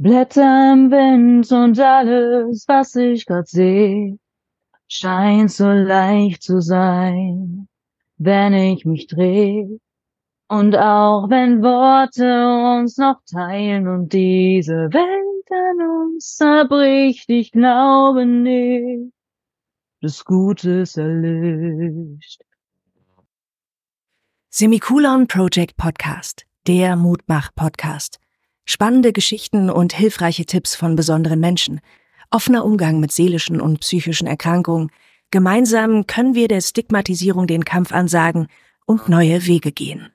Blätter im Wind und alles, was ich grad seh, scheint so leicht zu sein, wenn ich mich dreh. Und auch wenn Worte uns noch teilen und diese Welt an uns zerbricht, ich glaube nicht, das Gute ist erlischt. Semikolon Project Podcast, der Mutmach-Podcast. Spannende Geschichten und hilfreiche Tipps von besonderen Menschen. Offener Umgang mit seelischen und psychischen Erkrankungen. Gemeinsam können wir der Stigmatisierung den Kampf ansagen und neue Wege gehen.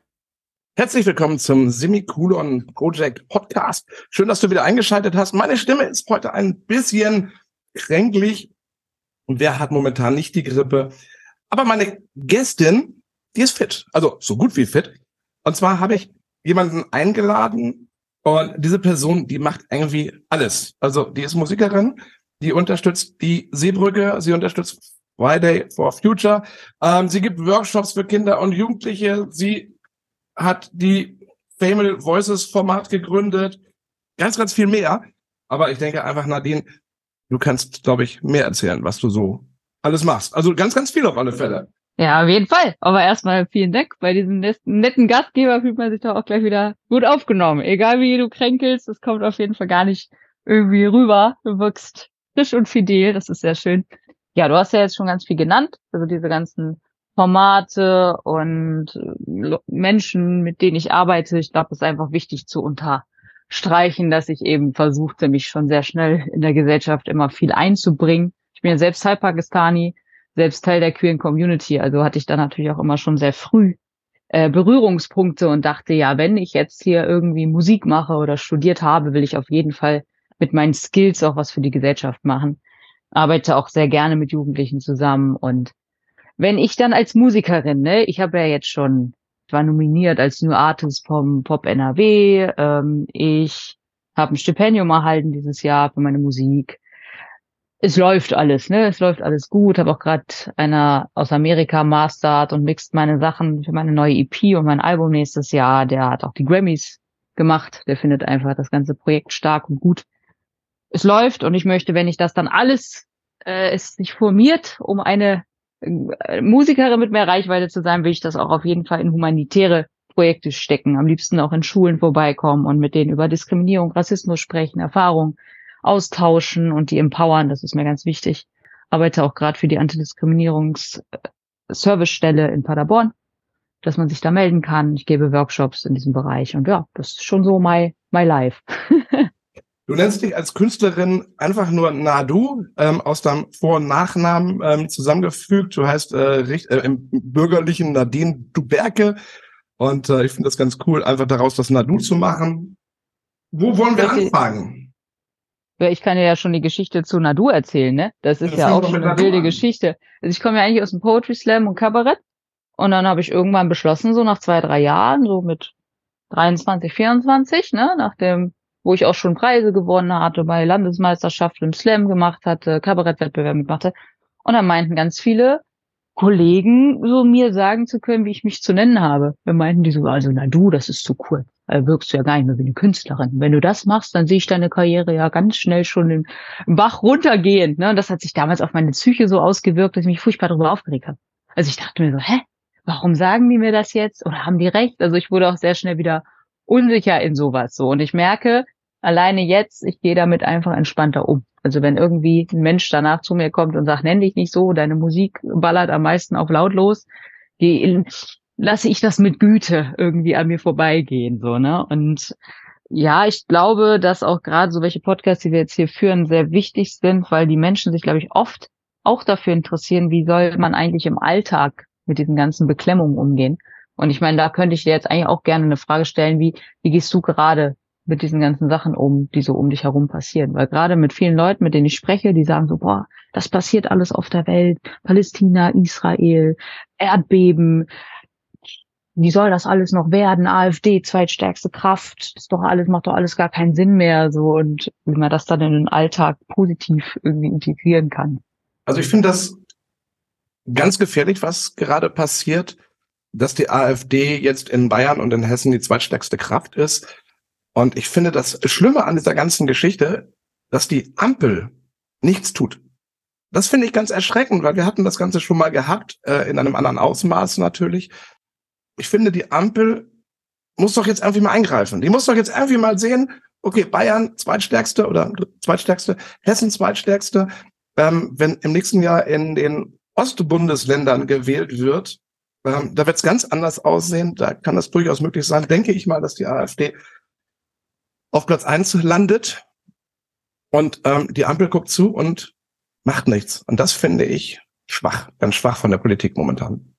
Herzlich willkommen zum Semikolon Project Podcast. Schön, dass du wieder eingeschaltet hast. Meine Stimme ist heute ein bisschen kränklich. Und wer hat momentan nicht die Grippe? Aber meine Gästin, die ist fit. Also so gut wie fit. Und zwar habe ich jemanden eingeladen, und diese Person, die macht irgendwie alles. Also die ist Musikerin, die unterstützt die Seebrücke, sie unterstützt Friday for Future, ähm, sie gibt Workshops für Kinder und Jugendliche, sie hat die Family Voices Format gegründet, ganz, ganz viel mehr. Aber ich denke einfach, Nadine, du kannst, glaube ich, mehr erzählen, was du so alles machst. Also ganz, ganz viel auf alle Fälle. Ja, auf jeden Fall. Aber erstmal vielen Dank. Bei diesem netten Gastgeber fühlt man sich doch auch gleich wieder gut aufgenommen. Egal wie du kränkelst, es kommt auf jeden Fall gar nicht irgendwie rüber. Du wirkst frisch und fidel. Das ist sehr schön. Ja, du hast ja jetzt schon ganz viel genannt. Also diese ganzen Formate und äh, Menschen, mit denen ich arbeite. Ich glaube, es ist einfach wichtig zu unterstreichen, dass ich eben versuchte, mich schon sehr schnell in der Gesellschaft immer viel einzubringen. Ich bin ja selbst halb Pakistani selbst Teil der queeren Community. Also hatte ich da natürlich auch immer schon sehr früh äh, Berührungspunkte und dachte, ja, wenn ich jetzt hier irgendwie Musik mache oder studiert habe, will ich auf jeden Fall mit meinen Skills auch was für die Gesellschaft machen. Arbeite auch sehr gerne mit Jugendlichen zusammen und wenn ich dann als Musikerin, ne, ich habe ja jetzt schon, war nominiert als New Artist vom Pop NRW, ähm, ich habe ein Stipendium erhalten dieses Jahr für meine Musik es läuft alles, ne? Es läuft alles gut. Habe auch gerade einer aus Amerika mastert und mixt meine Sachen für meine neue EP und mein Album nächstes Jahr. Der hat auch die Grammys gemacht. Der findet einfach das ganze Projekt stark und gut. Es läuft und ich möchte, wenn ich das dann alles äh, es sich formiert, um eine äh, Musikerin mit mehr Reichweite zu sein, will ich das auch auf jeden Fall in humanitäre Projekte stecken. Am liebsten auch in Schulen vorbeikommen und mit denen über Diskriminierung, Rassismus sprechen, Erfahrung austauschen und die empowern. Das ist mir ganz wichtig. Arbeite auch gerade für die Antidiskriminierungs-Servicestelle in Paderborn, dass man sich da melden kann. Ich gebe Workshops in diesem Bereich und ja, das ist schon so my, my life. Du nennst dich als Künstlerin einfach nur Nadu, ähm, aus deinem Vor- und Nachnamen ähm, zusammengefügt. Du heißt äh, richt, äh, im bürgerlichen Nadine Duberke. Und äh, ich finde das ganz cool, einfach daraus das Nadu zu machen. Wo wollen wir anfangen? Ich kann dir ja schon die Geschichte zu Nadu erzählen, ne? Das ist ja, ja auch schon eine wilde an. Geschichte. Also ich komme ja eigentlich aus dem Poetry Slam und Kabarett. Und dann habe ich irgendwann beschlossen, so nach zwei, drei Jahren, so mit 23, 24, ne, nach dem, wo ich auch schon Preise gewonnen hatte, bei Landesmeisterschaften im Slam gemacht hatte, Kabarettwettbewerb mitmachte. Und dann meinten ganz viele, Kollegen so mir sagen zu können, wie ich mich zu nennen habe. Wir meinten die so, also na du, das ist zu kurz. Also wirkst du ja gar nicht mehr wie eine Künstlerin. Wenn du das machst, dann sehe ich deine Karriere ja ganz schnell schon den Bach runtergehen. Ne? Und das hat sich damals auf meine Psyche so ausgewirkt, dass ich mich furchtbar darüber aufgeregt habe. Also ich dachte mir so, hä, warum sagen die mir das jetzt? Oder haben die recht? Also ich wurde auch sehr schnell wieder unsicher in sowas so. Und ich merke, alleine jetzt, ich gehe damit einfach entspannter um. Also wenn irgendwie ein Mensch danach zu mir kommt und sagt, nenn dich nicht so, deine Musik ballert am meisten auf lautlos, lasse ich das mit Güte irgendwie an mir vorbeigehen, so, ne? Und ja, ich glaube, dass auch gerade so welche Podcasts, die wir jetzt hier führen, sehr wichtig sind, weil die Menschen sich, glaube ich, oft auch dafür interessieren, wie soll man eigentlich im Alltag mit diesen ganzen Beklemmungen umgehen. Und ich meine, da könnte ich dir jetzt eigentlich auch gerne eine Frage stellen, wie, wie gehst du gerade mit diesen ganzen Sachen um, die so um dich herum passieren. Weil gerade mit vielen Leuten, mit denen ich spreche, die sagen so, boah, das passiert alles auf der Welt, Palästina, Israel, Erdbeben, wie soll das alles noch werden? AfD, zweitstärkste Kraft, das doch alles, macht doch alles gar keinen Sinn mehr, so, und wie man das dann in den Alltag positiv irgendwie integrieren kann. Also ich finde das ganz gefährlich, was gerade passiert, dass die AfD jetzt in Bayern und in Hessen die zweitstärkste Kraft ist Und ich finde das Schlimme an dieser ganzen Geschichte, dass die Ampel nichts tut. Das finde ich ganz erschreckend, weil wir hatten das Ganze schon mal gehabt, äh, in einem anderen Ausmaß natürlich. Ich finde, die Ampel muss doch jetzt irgendwie mal eingreifen. Die muss doch jetzt irgendwie mal sehen, okay, Bayern zweitstärkste oder zweitstärkste, Hessen zweitstärkste. Ähm, wenn im nächsten Jahr in den Ostbundesländern gewählt wird, ähm, da wird es ganz anders aussehen. Da kann es durchaus möglich sein, denke ich mal, dass die AfD auf Platz eins landet und ähm, die Ampel guckt zu und macht nichts. Und das finde ich schwach, ganz schwach von der Politik momentan.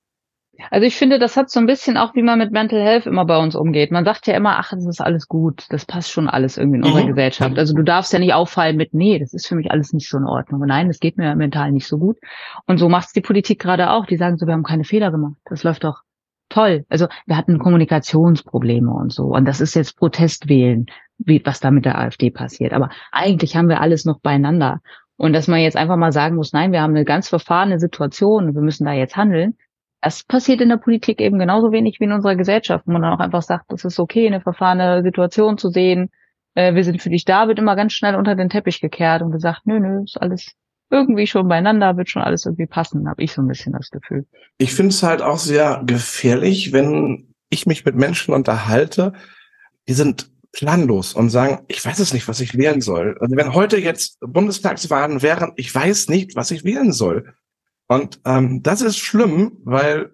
Also ich finde, das hat so ein bisschen auch, wie man mit Mental Health immer bei uns umgeht. Man sagt ja immer, ach, das ist alles gut, das passt schon alles irgendwie in mhm. unserer Gesellschaft. Also du darfst ja nicht auffallen mit, nee, das ist für mich alles nicht so in Ordnung. Nein, das geht mir mental nicht so gut. Und so macht es die Politik gerade auch. Die sagen so, wir haben keine Fehler gemacht. Das läuft doch toll. Also wir hatten Kommunikationsprobleme und so. Und das ist jetzt Protestwählen, wie, was da mit der AfD passiert. Aber eigentlich haben wir alles noch beieinander. Und dass man jetzt einfach mal sagen muss, nein, wir haben eine ganz verfahrene Situation und wir müssen da jetzt handeln, das passiert in der Politik eben genauso wenig wie in unserer Gesellschaft, wo man dann auch einfach sagt, das ist okay, eine verfahrene Situation zu sehen. Äh, wir sind für dich da, wird immer ganz schnell unter den Teppich gekehrt und gesagt, nö, nö, ist alles irgendwie schon beieinander, wird schon alles irgendwie passen, habe ich so ein bisschen das Gefühl. Ich finde es halt auch sehr gefährlich, wenn ich mich mit Menschen unterhalte, die sind planlos und sagen, ich weiß es nicht, was ich wählen soll. Also wenn heute jetzt Bundestagswahlen wären, ich weiß nicht, was ich wählen soll. Und ähm, das ist schlimm, weil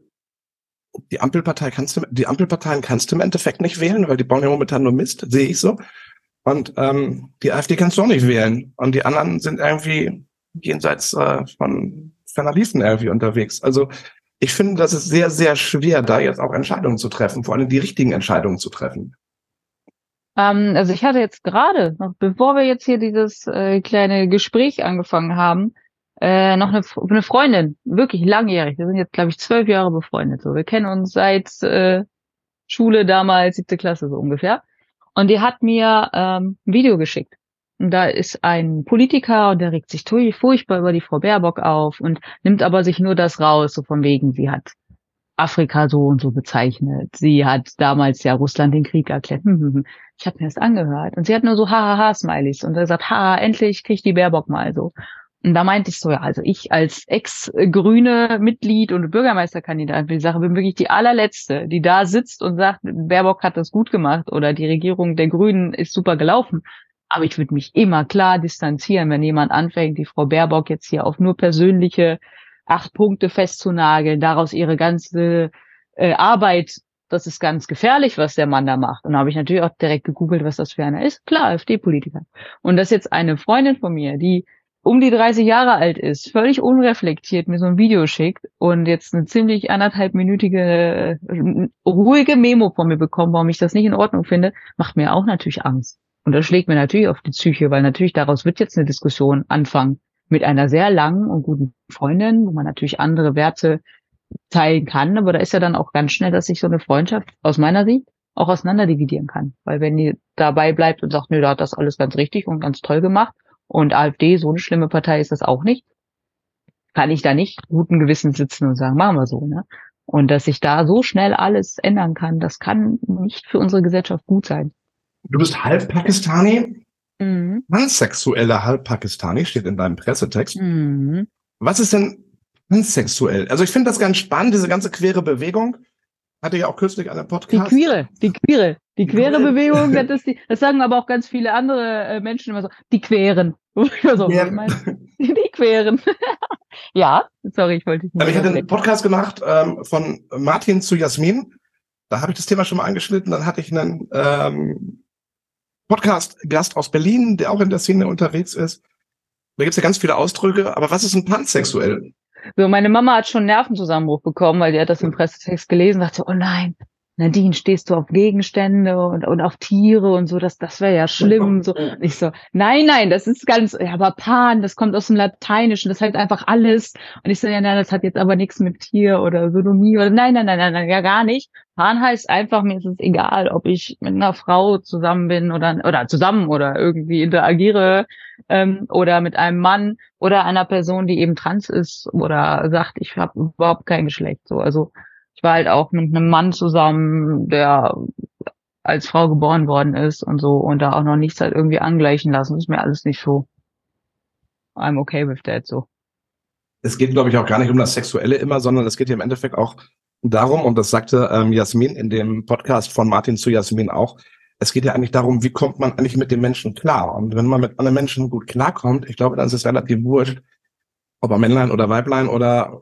die Ampelpartei kannst du, die Ampelparteien kannst du im Endeffekt nicht wählen, weil die bauen ja momentan nur Mist, sehe ich so. Und ähm, die AfD kannst du auch nicht wählen. Und die anderen sind irgendwie jenseits äh, von ferner Liefen irgendwie unterwegs. Also ich finde, das ist sehr, sehr schwer, da jetzt auch Entscheidungen zu treffen, vor allem die richtigen Entscheidungen zu treffen. Ähm, also ich hatte jetzt gerade, noch bevor wir jetzt hier dieses äh, kleine Gespräch angefangen haben, äh, noch eine, eine Freundin, wirklich langjährig. Wir sind jetzt, glaube ich, zwölf Jahre befreundet. So, wir kennen uns seit äh, Schule damals, siebte Klasse so ungefähr. Und die hat mir ähm, ein Video geschickt. Und da ist ein Politiker und der regt sich furchtbar über die Frau Baerbock auf und nimmt aber sich nur das raus, so von wegen, sie hat Afrika so und so bezeichnet. Sie hat damals ja Russland den Krieg erklärt. Hm, hm, hm. Ich habe mir das angehört und sie hat nur so Hahaha-Smileys und er sagt, ha, endlich kriegt die Baerbock mal so. Und da meinte ich so, ja, also ich als ex-grüne Mitglied und Bürgermeisterkandidat für die Sache bin wirklich die allerletzte, die da sitzt und sagt, Baerbock hat das gut gemacht oder die Regierung der Grünen ist super gelaufen. Aber ich würde mich immer klar distanzieren, wenn jemand anfängt, die Frau Baerbock jetzt hier auf nur persönliche acht Punkte festzunageln, daraus ihre ganze äh, Arbeit, das ist ganz gefährlich, was der Mann da macht. Und da habe ich natürlich auch direkt gegoogelt, was das für einer ist. Klar, AfD-Politiker. Und das ist jetzt eine Freundin von mir, die um die 30 Jahre alt ist, völlig unreflektiert mir so ein Video schickt und jetzt eine ziemlich anderthalbminütige äh, ruhige Memo von mir bekommt, warum ich das nicht in Ordnung finde, macht mir auch natürlich Angst. Und das schlägt mir natürlich auf die Psyche, weil natürlich daraus wird jetzt eine Diskussion anfangen mit einer sehr langen und guten Freundin, wo man natürlich andere Werte teilen kann, aber da ist ja dann auch ganz schnell, dass sich so eine Freundschaft aus meiner Sicht auch auseinander dividieren kann. Weil wenn die dabei bleibt und sagt, nö, da hat das alles ganz richtig und ganz toll gemacht und AfD, so eine schlimme Partei ist das auch nicht. Kann ich da nicht guten Gewissen sitzen und sagen, machen wir so, ne? Und dass sich da so schnell alles ändern kann, das kann nicht für unsere Gesellschaft gut sein. Du bist halb Pakistani, mhm. pansexueller halb Pakistani, steht in deinem Pressetext. Mhm. Was ist denn pansexuell? Also ich finde das ganz spannend, diese ganze queere Bewegung. Hatte ja auch kürzlich einen Podcast. Die queere, die queere, die queere Bewegung, das, ist die, das sagen aber auch ganz viele andere äh, Menschen immer so, die queren. so, ja. die queren. ja, sorry, ich wollte nicht. Ich hatte einen Podcast gemacht ähm, von Martin zu Jasmin. Da habe ich das Thema schon mal angeschnitten. Dann hatte ich einen ähm, Podcast-Gast aus Berlin, der auch in der Szene unterwegs ist. Da gibt es ja ganz viele Ausdrücke. Aber was ist ein Pansexuell? So, meine Mama hat schon Nervenzusammenbruch bekommen, weil die hat das im Pressetext gelesen und dachte, oh nein, Nadine, stehst du auf Gegenstände und, und auf Tiere und so, das, das wäre ja schlimm. So. Und ich so, nein, nein, das ist ganz, ja, aber Pan, das kommt aus dem Lateinischen, das heißt einfach alles. Und ich so, ja, nein, das hat jetzt aber nichts mit Tier oder Sodomie oder nein, nein, nein, nein, nein, ja gar nicht. Pan heißt einfach, mir ist es egal, ob ich mit einer Frau zusammen bin oder, oder zusammen oder irgendwie interagiere ähm, oder mit einem Mann oder einer Person, die eben trans ist oder sagt, ich habe überhaupt kein Geschlecht. So, also ich war halt auch mit einem Mann zusammen, der als Frau geboren worden ist und so und da auch noch nichts halt irgendwie angleichen lassen. Ist mir alles nicht so. I'm okay with that so. Es geht, glaube ich, auch gar nicht um das Sexuelle immer, sondern es geht ja im Endeffekt auch darum, und das sagte ähm, Jasmin in dem Podcast von Martin zu Jasmin auch, es geht ja eigentlich darum, wie kommt man eigentlich mit den Menschen klar? Und wenn man mit anderen Menschen gut klarkommt, ich glaube, dann ist es relativ wurscht, ob er Männlein oder Weiblein oder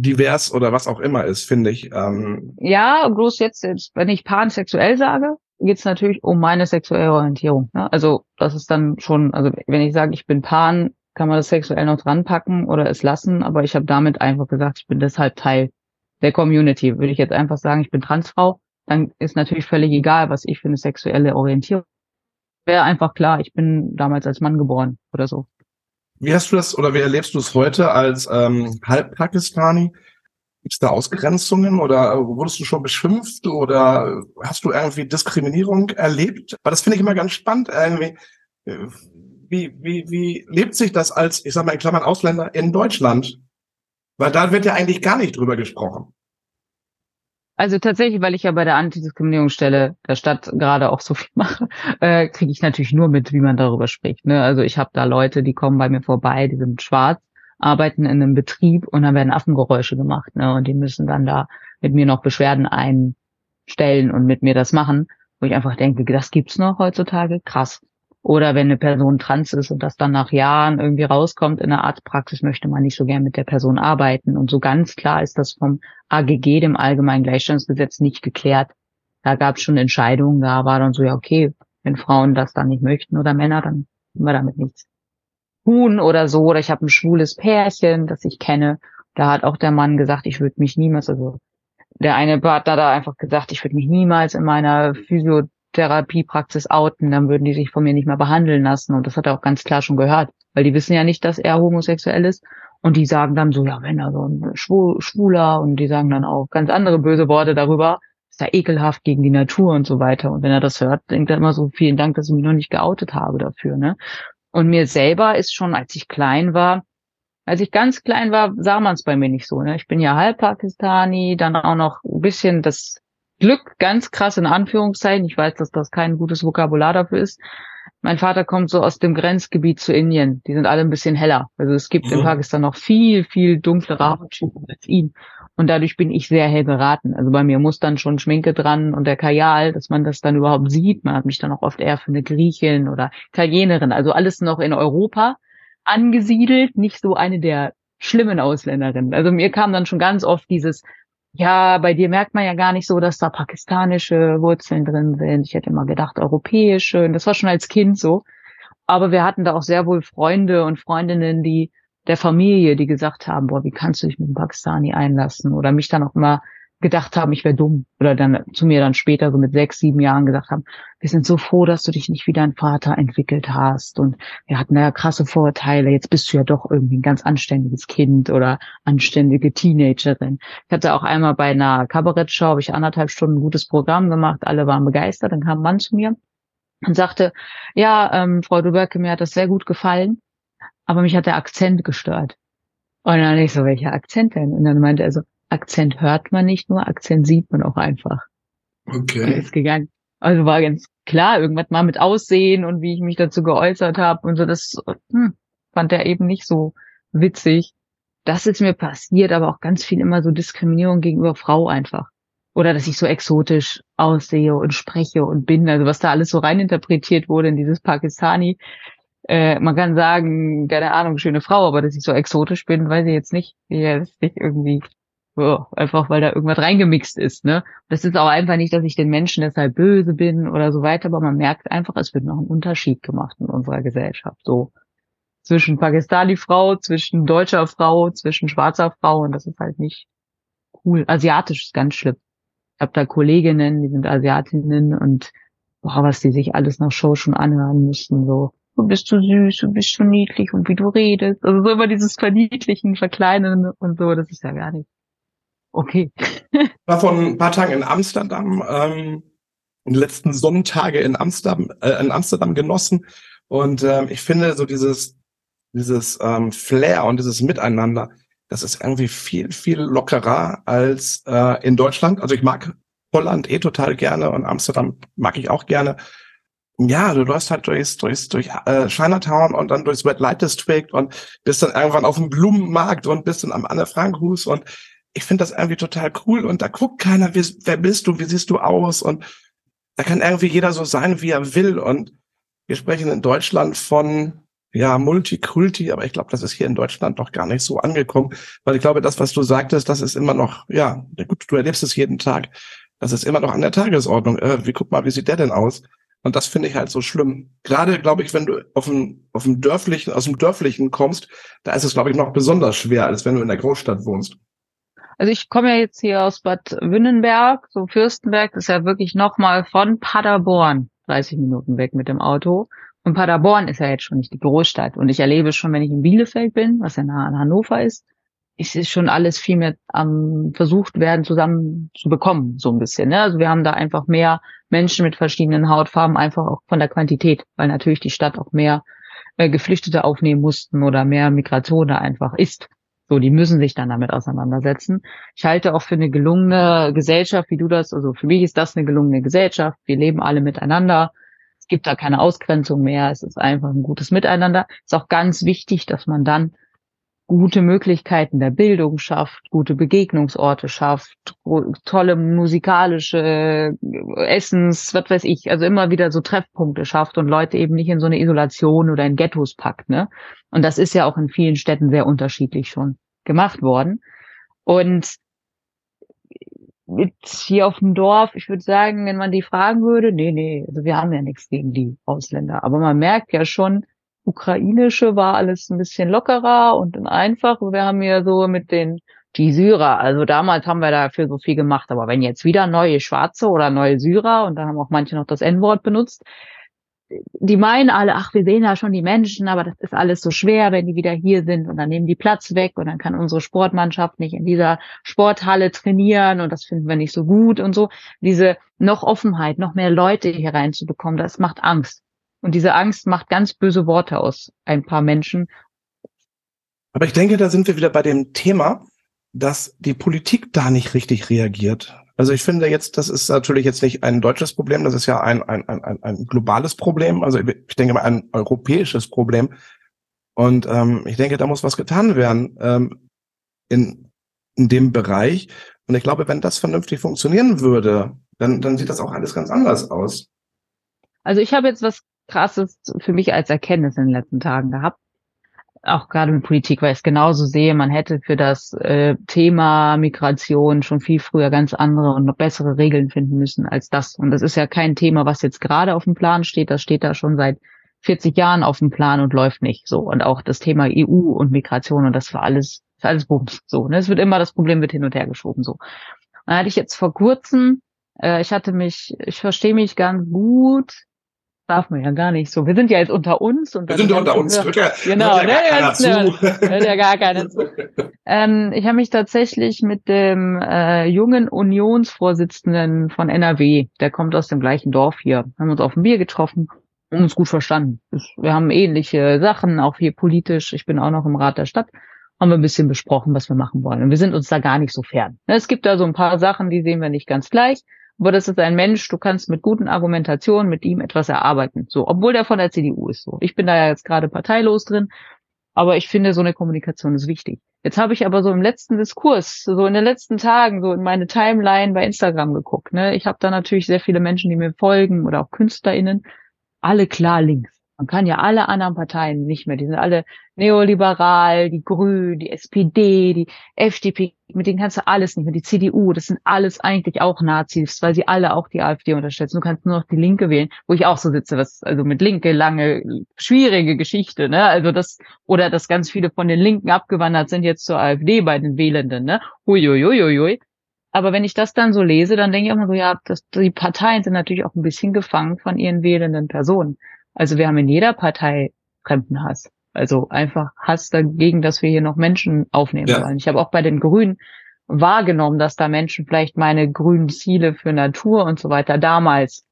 divers oder was auch immer ist, finde ich. Ähm ja, bloß jetzt, jetzt, wenn ich pansexuell sage, geht es natürlich um meine sexuelle Orientierung. Ne? Also das ist dann schon, also wenn ich sage, ich bin pan, kann man das sexuell noch dran packen oder es lassen, aber ich habe damit einfach gesagt, ich bin deshalb Teil der Community. Würde ich jetzt einfach sagen, ich bin Transfrau, dann ist natürlich völlig egal, was ich für eine sexuelle Orientierung. Wäre einfach klar, ich bin damals als Mann geboren oder so. Wie hast du das oder wie erlebst du es heute als ähm, Halbpakistani? Gibt es da Ausgrenzungen oder wurdest du schon beschimpft oder hast du irgendwie Diskriminierung erlebt? Weil das finde ich immer ganz spannend. Irgendwie. Wie, wie, wie lebt sich das als, ich sag mal in Klammern Ausländer in Deutschland? Weil da wird ja eigentlich gar nicht drüber gesprochen. Also tatsächlich, weil ich ja bei der Antidiskriminierungsstelle der Stadt gerade auch so viel mache, äh, kriege ich natürlich nur mit, wie man darüber spricht. Ne? Also ich habe da Leute, die kommen bei mir vorbei, die sind schwarz, arbeiten in einem Betrieb und dann werden Affengeräusche gemacht. Ne? Und die müssen dann da mit mir noch Beschwerden einstellen und mit mir das machen, wo ich einfach denke, das gibt's noch heutzutage, krass. Oder wenn eine Person trans ist und das dann nach Jahren irgendwie rauskommt in der Arztpraxis, möchte man nicht so gern mit der Person arbeiten. Und so ganz klar ist das vom AGG, dem Allgemeinen Gleichstellungsgesetz, nicht geklärt. Da gab es schon Entscheidungen, da war dann so, ja, okay, wenn Frauen das dann nicht möchten oder Männer, dann tun wir damit nichts. Huhn oder so, oder ich habe ein schwules Pärchen, das ich kenne. Da hat auch der Mann gesagt, ich würde mich niemals, also der eine Partner da einfach gesagt, ich würde mich niemals in meiner Physio Therapiepraxis outen, dann würden die sich von mir nicht mehr behandeln lassen. Und das hat er auch ganz klar schon gehört, weil die wissen ja nicht, dass er homosexuell ist. Und die sagen dann so, ja, wenn er so ein Schwuler und die sagen dann auch ganz andere böse Worte darüber, ist ja ekelhaft gegen die Natur und so weiter. Und wenn er das hört, denkt er immer so, vielen Dank, dass ich mich noch nicht geoutet habe dafür, ne? Und mir selber ist schon, als ich klein war, als ich ganz klein war, sah man es bei mir nicht so. Ne? Ich bin ja halb Pakistani, dann auch noch ein bisschen das Glück, ganz krass in Anführungszeichen. Ich weiß, dass das kein gutes Vokabular dafür ist. Mein Vater kommt so aus dem Grenzgebiet zu Indien. Die sind alle ein bisschen heller. Also es gibt mhm. in Pakistan noch viel, viel dunklere Hauttypen als ihn. Und dadurch bin ich sehr hell beraten. Also bei mir muss dann schon Schminke dran und der Kajal, dass man das dann überhaupt sieht. Man hat mich dann auch oft eher für eine Griechin oder Italienerin. Also alles noch in Europa angesiedelt, nicht so eine der schlimmen Ausländerinnen. Also mir kam dann schon ganz oft dieses, ja, bei dir merkt man ja gar nicht so, dass da pakistanische Wurzeln drin sind. Ich hätte immer gedacht, europäische. Und das war schon als Kind so. Aber wir hatten da auch sehr wohl Freunde und Freundinnen, die der Familie, die gesagt haben, boah, wie kannst du dich mit einem Pakistani einlassen? Oder mich dann auch immer gedacht haben, ich wäre dumm. Oder dann zu mir dann später, so mit sechs, sieben Jahren gesagt haben, wir sind so froh, dass du dich nicht wie dein Vater entwickelt hast. Und wir hatten ja krasse Vorurteile. Jetzt bist du ja doch irgendwie ein ganz anständiges Kind oder anständige Teenagerin. Ich hatte auch einmal bei einer Kabarettshow, habe ich anderthalb Stunden ein gutes Programm gemacht. Alle waren begeistert. Dann kam ein Mann zu mir und sagte, ja, ähm, Frau Duberke, mir hat das sehr gut gefallen, aber mich hat der Akzent gestört. Und dann ich so, welcher Akzent denn? Und dann meinte er so, Akzent hört man nicht nur, Akzent sieht man auch einfach. Okay. Und ist gegangen. Also war ganz klar, irgendwas mal mit Aussehen und wie ich mich dazu geäußert habe und so, das hm, fand er eben nicht so witzig. Das ist mir passiert, aber auch ganz viel immer so Diskriminierung gegenüber Frau einfach. Oder dass ich so exotisch aussehe und spreche und bin. Also was da alles so reininterpretiert wurde in dieses Pakistani. Äh, man kann sagen, keine Ahnung, schöne Frau, aber dass ich so exotisch bin, weiß ich jetzt nicht. Ja, das ist nicht irgendwie einfach weil da irgendwas reingemixt ist, ne? Das ist auch einfach nicht, dass ich den Menschen deshalb böse bin oder so weiter, aber man merkt einfach, es wird noch ein Unterschied gemacht in unserer Gesellschaft, so zwischen Pakistani-Frau, zwischen deutscher Frau, zwischen schwarzer Frau und das ist halt nicht cool. Asiatisch ist ganz schlimm. Ich habe da Kolleginnen, die sind Asiatinnen und boah, was die sich alles nach Show schon anhören müssen, so du bist so süß, du bist so niedlich und wie du redest. Also so immer dieses Verniedlichen, Verkleinern und so, das ist ja gar nicht Okay. war vor ein paar Tagen in Amsterdam, ähm, die letzten Sonntage in Amsterdam, äh, in Amsterdam genossen. Und ähm, ich finde so dieses, dieses ähm, Flair und dieses Miteinander, das ist irgendwie viel, viel lockerer als äh, in Deutschland. Also ich mag Holland eh total gerne und Amsterdam mag ich auch gerne. Ja, du läufst halt durchs, durchs, durch äh, Chinatown und dann durchs Red Light District und bist dann irgendwann auf dem Blumenmarkt und bist dann am Anne Frank Hus und ich finde das irgendwie total cool und da guckt keiner, wie, wer bist du, wie siehst du aus und da kann irgendwie jeder so sein, wie er will und wir sprechen in Deutschland von ja, Multikulti, aber ich glaube, das ist hier in Deutschland noch gar nicht so angekommen, weil ich glaube, das, was du sagtest, das ist immer noch, ja, gut, du erlebst es jeden Tag, das ist immer noch an der Tagesordnung. Äh, wie guck mal, wie sieht der denn aus? Und das finde ich halt so schlimm. Gerade, glaube ich, wenn du auf dem, auf dem dörflichen, aus dem dörflichen kommst, da ist es, glaube ich, noch besonders schwer, als wenn du in der Großstadt wohnst. Also ich komme ja jetzt hier aus Bad Wünnenberg, so Fürstenberg, das ist ja wirklich nochmal von Paderborn 30 Minuten weg mit dem Auto. Und Paderborn ist ja jetzt schon nicht die Großstadt. Und ich erlebe schon, wenn ich in Bielefeld bin, was ja nah an Hannover ist, ist es schon alles viel mehr am versucht werden, zusammen zu bekommen, so ein bisschen. Ne? Also wir haben da einfach mehr Menschen mit verschiedenen Hautfarben, einfach auch von der Quantität, weil natürlich die Stadt auch mehr äh, Geflüchtete aufnehmen mussten oder mehr Migration da einfach ist. So, die müssen sich dann damit auseinandersetzen. Ich halte auch für eine gelungene Gesellschaft, wie du das, also für mich ist das eine gelungene Gesellschaft. Wir leben alle miteinander es gibt da keine Ausgrenzung mehr. Es ist einfach ein gutes Miteinander. Es ist auch ganz wichtig, dass man dann gute Möglichkeiten der Bildung schafft, gute Begegnungsorte schafft, tolle musikalische Essens, was weiß ich, also immer wieder so Treffpunkte schafft und Leute eben nicht in so eine Isolation oder in Ghettos packt, ne? Und das ist ja auch in vielen Städten sehr unterschiedlich schon gemacht worden. Und mit hier auf dem Dorf, ich würde sagen, wenn man die fragen würde, nee, nee, also wir haben ja nichts gegen die Ausländer. Aber man merkt ja schon, ukrainische war alles ein bisschen lockerer und einfach. Wir haben ja so mit den die Syrer, also damals haben wir dafür so viel gemacht, aber wenn jetzt wieder neue Schwarze oder neue Syrer und da haben auch manche noch das N-Wort benutzt, die meinen alle, ach, wir sehen ja schon die Menschen, aber das ist alles so schwer, wenn die wieder hier sind und dann nehmen die Platz weg und dann kann unsere Sportmannschaft nicht in dieser Sporthalle trainieren und das finden wir nicht so gut und so. Diese noch Offenheit, noch mehr Leute hier reinzubekommen, das macht Angst. Und diese Angst macht ganz böse Worte aus ein paar Menschen. Aber ich denke, da sind wir wieder bei dem Thema, dass die Politik da nicht richtig reagiert. Also ich finde jetzt, das ist natürlich jetzt nicht ein deutsches Problem, das ist ja ein, ein, ein, ein globales Problem, also ich denke mal ein europäisches Problem. Und ähm, ich denke, da muss was getan werden ähm, in, in dem Bereich. Und ich glaube, wenn das vernünftig funktionieren würde, dann, dann sieht das auch alles ganz anders aus. Also ich habe jetzt was Krasses für mich als Erkenntnis in den letzten Tagen gehabt auch gerade mit Politik, weil ich es genauso sehe, man hätte für das äh, Thema Migration schon viel früher ganz andere und noch bessere Regeln finden müssen als das. Und das ist ja kein Thema, was jetzt gerade auf dem Plan steht. Das steht da schon seit 40 Jahren auf dem Plan und läuft nicht so. Und auch das Thema EU und Migration und das war alles, ist alles Bums. So, ne? Es wird immer, das Problem wird hin und her geschoben. So. Und dann hatte ich jetzt vor kurzem, äh, ich hatte mich, ich verstehe mich ganz gut darf man ja gar nicht so. Wir sind ja jetzt unter uns. Und wir sind ja unter uns. Hört, ja, genau, hört ja, ne, jetzt, hört ja gar keiner zu. Ähm, ich habe mich tatsächlich mit dem äh, jungen Unionsvorsitzenden von NRW, der kommt aus dem gleichen Dorf hier, haben uns auf ein Bier getroffen und uns gut verstanden. Wir haben ähnliche Sachen, auch hier politisch. Ich bin auch noch im Rat der Stadt haben wir ein bisschen besprochen, was wir machen wollen. Und wir sind uns da gar nicht so fern. Es gibt da so ein paar Sachen, die sehen wir nicht ganz gleich. Aber das ist ein Mensch, du kannst mit guten Argumentationen mit ihm etwas erarbeiten. So, obwohl der von der CDU ist. So, ich bin da ja jetzt gerade parteilos drin, aber ich finde, so eine Kommunikation ist wichtig. Jetzt habe ich aber so im letzten Diskurs, so in den letzten Tagen, so in meine Timeline bei Instagram geguckt. Ne? Ich habe da natürlich sehr viele Menschen, die mir folgen oder auch KünstlerInnen, alle klar links. Man kann ja alle anderen Parteien nicht mehr, die sind alle neoliberal, die Grünen, die SPD, die FDP, mit denen kannst du alles nicht mehr, die CDU, das sind alles eigentlich auch Nazis, weil sie alle auch die AfD unterstützen. Du kannst nur noch die Linke wählen, wo ich auch so sitze, was, also mit Linke lange, schwierige Geschichte, ne, also das, oder dass ganz viele von den Linken abgewandert sind jetzt zur AfD bei den Wählenden, ne, huiuiuiui. Aber wenn ich das dann so lese, dann denke ich auch mal so, ja, das, die Parteien sind natürlich auch ein bisschen gefangen von ihren wählenden Personen. Also wir haben in jeder Partei Fremdenhass. Also einfach Hass dagegen, dass wir hier noch Menschen aufnehmen ja. wollen. Ich habe auch bei den Grünen wahrgenommen, dass da Menschen vielleicht meine grünen Ziele für Natur und so weiter damals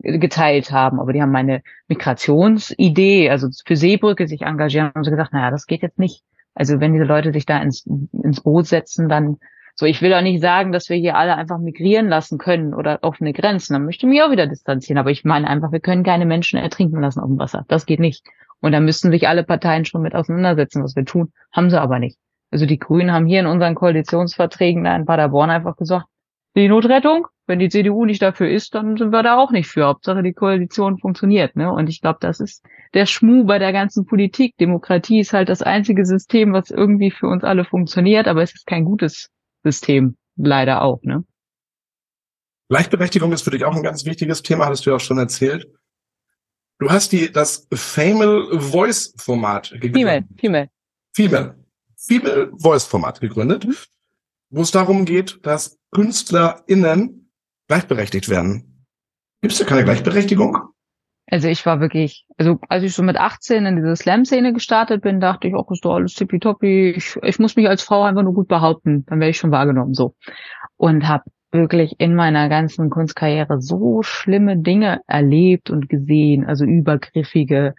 geteilt haben, aber die haben meine Migrationsidee, also für Seebrücke sich engagieren, haben sie gesagt, naja, das geht jetzt nicht. Also wenn diese Leute sich da ins, ins Boot setzen, dann So, ich will auch nicht sagen, dass wir hier alle einfach migrieren lassen können oder offene Grenzen. Dann möchte ich mich auch wieder distanzieren. Aber ich meine einfach, wir können keine Menschen ertrinken lassen auf dem Wasser. Das geht nicht. Und da müssten sich alle Parteien schon mit auseinandersetzen, was wir tun. Haben sie aber nicht. Also die Grünen haben hier in unseren Koalitionsverträgen da in Paderborn einfach gesagt, die Notrettung, wenn die CDU nicht dafür ist, dann sind wir da auch nicht für. Hauptsache die Koalition funktioniert. Ne? Und ich glaube, das ist der Schmuh bei der ganzen Politik. Demokratie ist halt das einzige System, was irgendwie für uns alle funktioniert, aber es ist kein gutes System, leider auch. Ne? Gleichberechtigung ist für dich auch ein ganz wichtiges Thema, hattest du ja auch schon erzählt. Du hast die das Female Voice Format gegründet. Female, Female. Female. Female Voice Format gegründet, mhm. wo es darum geht, dass KünstlerInnen gleichberechtigt werden. Gibt es da keine Gleichberechtigung? Also ich war wirklich, also als ich so mit 18 in diese Slam-Szene gestartet bin, dachte ich, auch ist doch alles tippitoppi. Ich, ich muss mich als Frau einfach nur gut behaupten, dann werde ich schon wahrgenommen so. Und habe wirklich in meiner ganzen Kunstkarriere so schlimme Dinge erlebt und gesehen, also übergriffige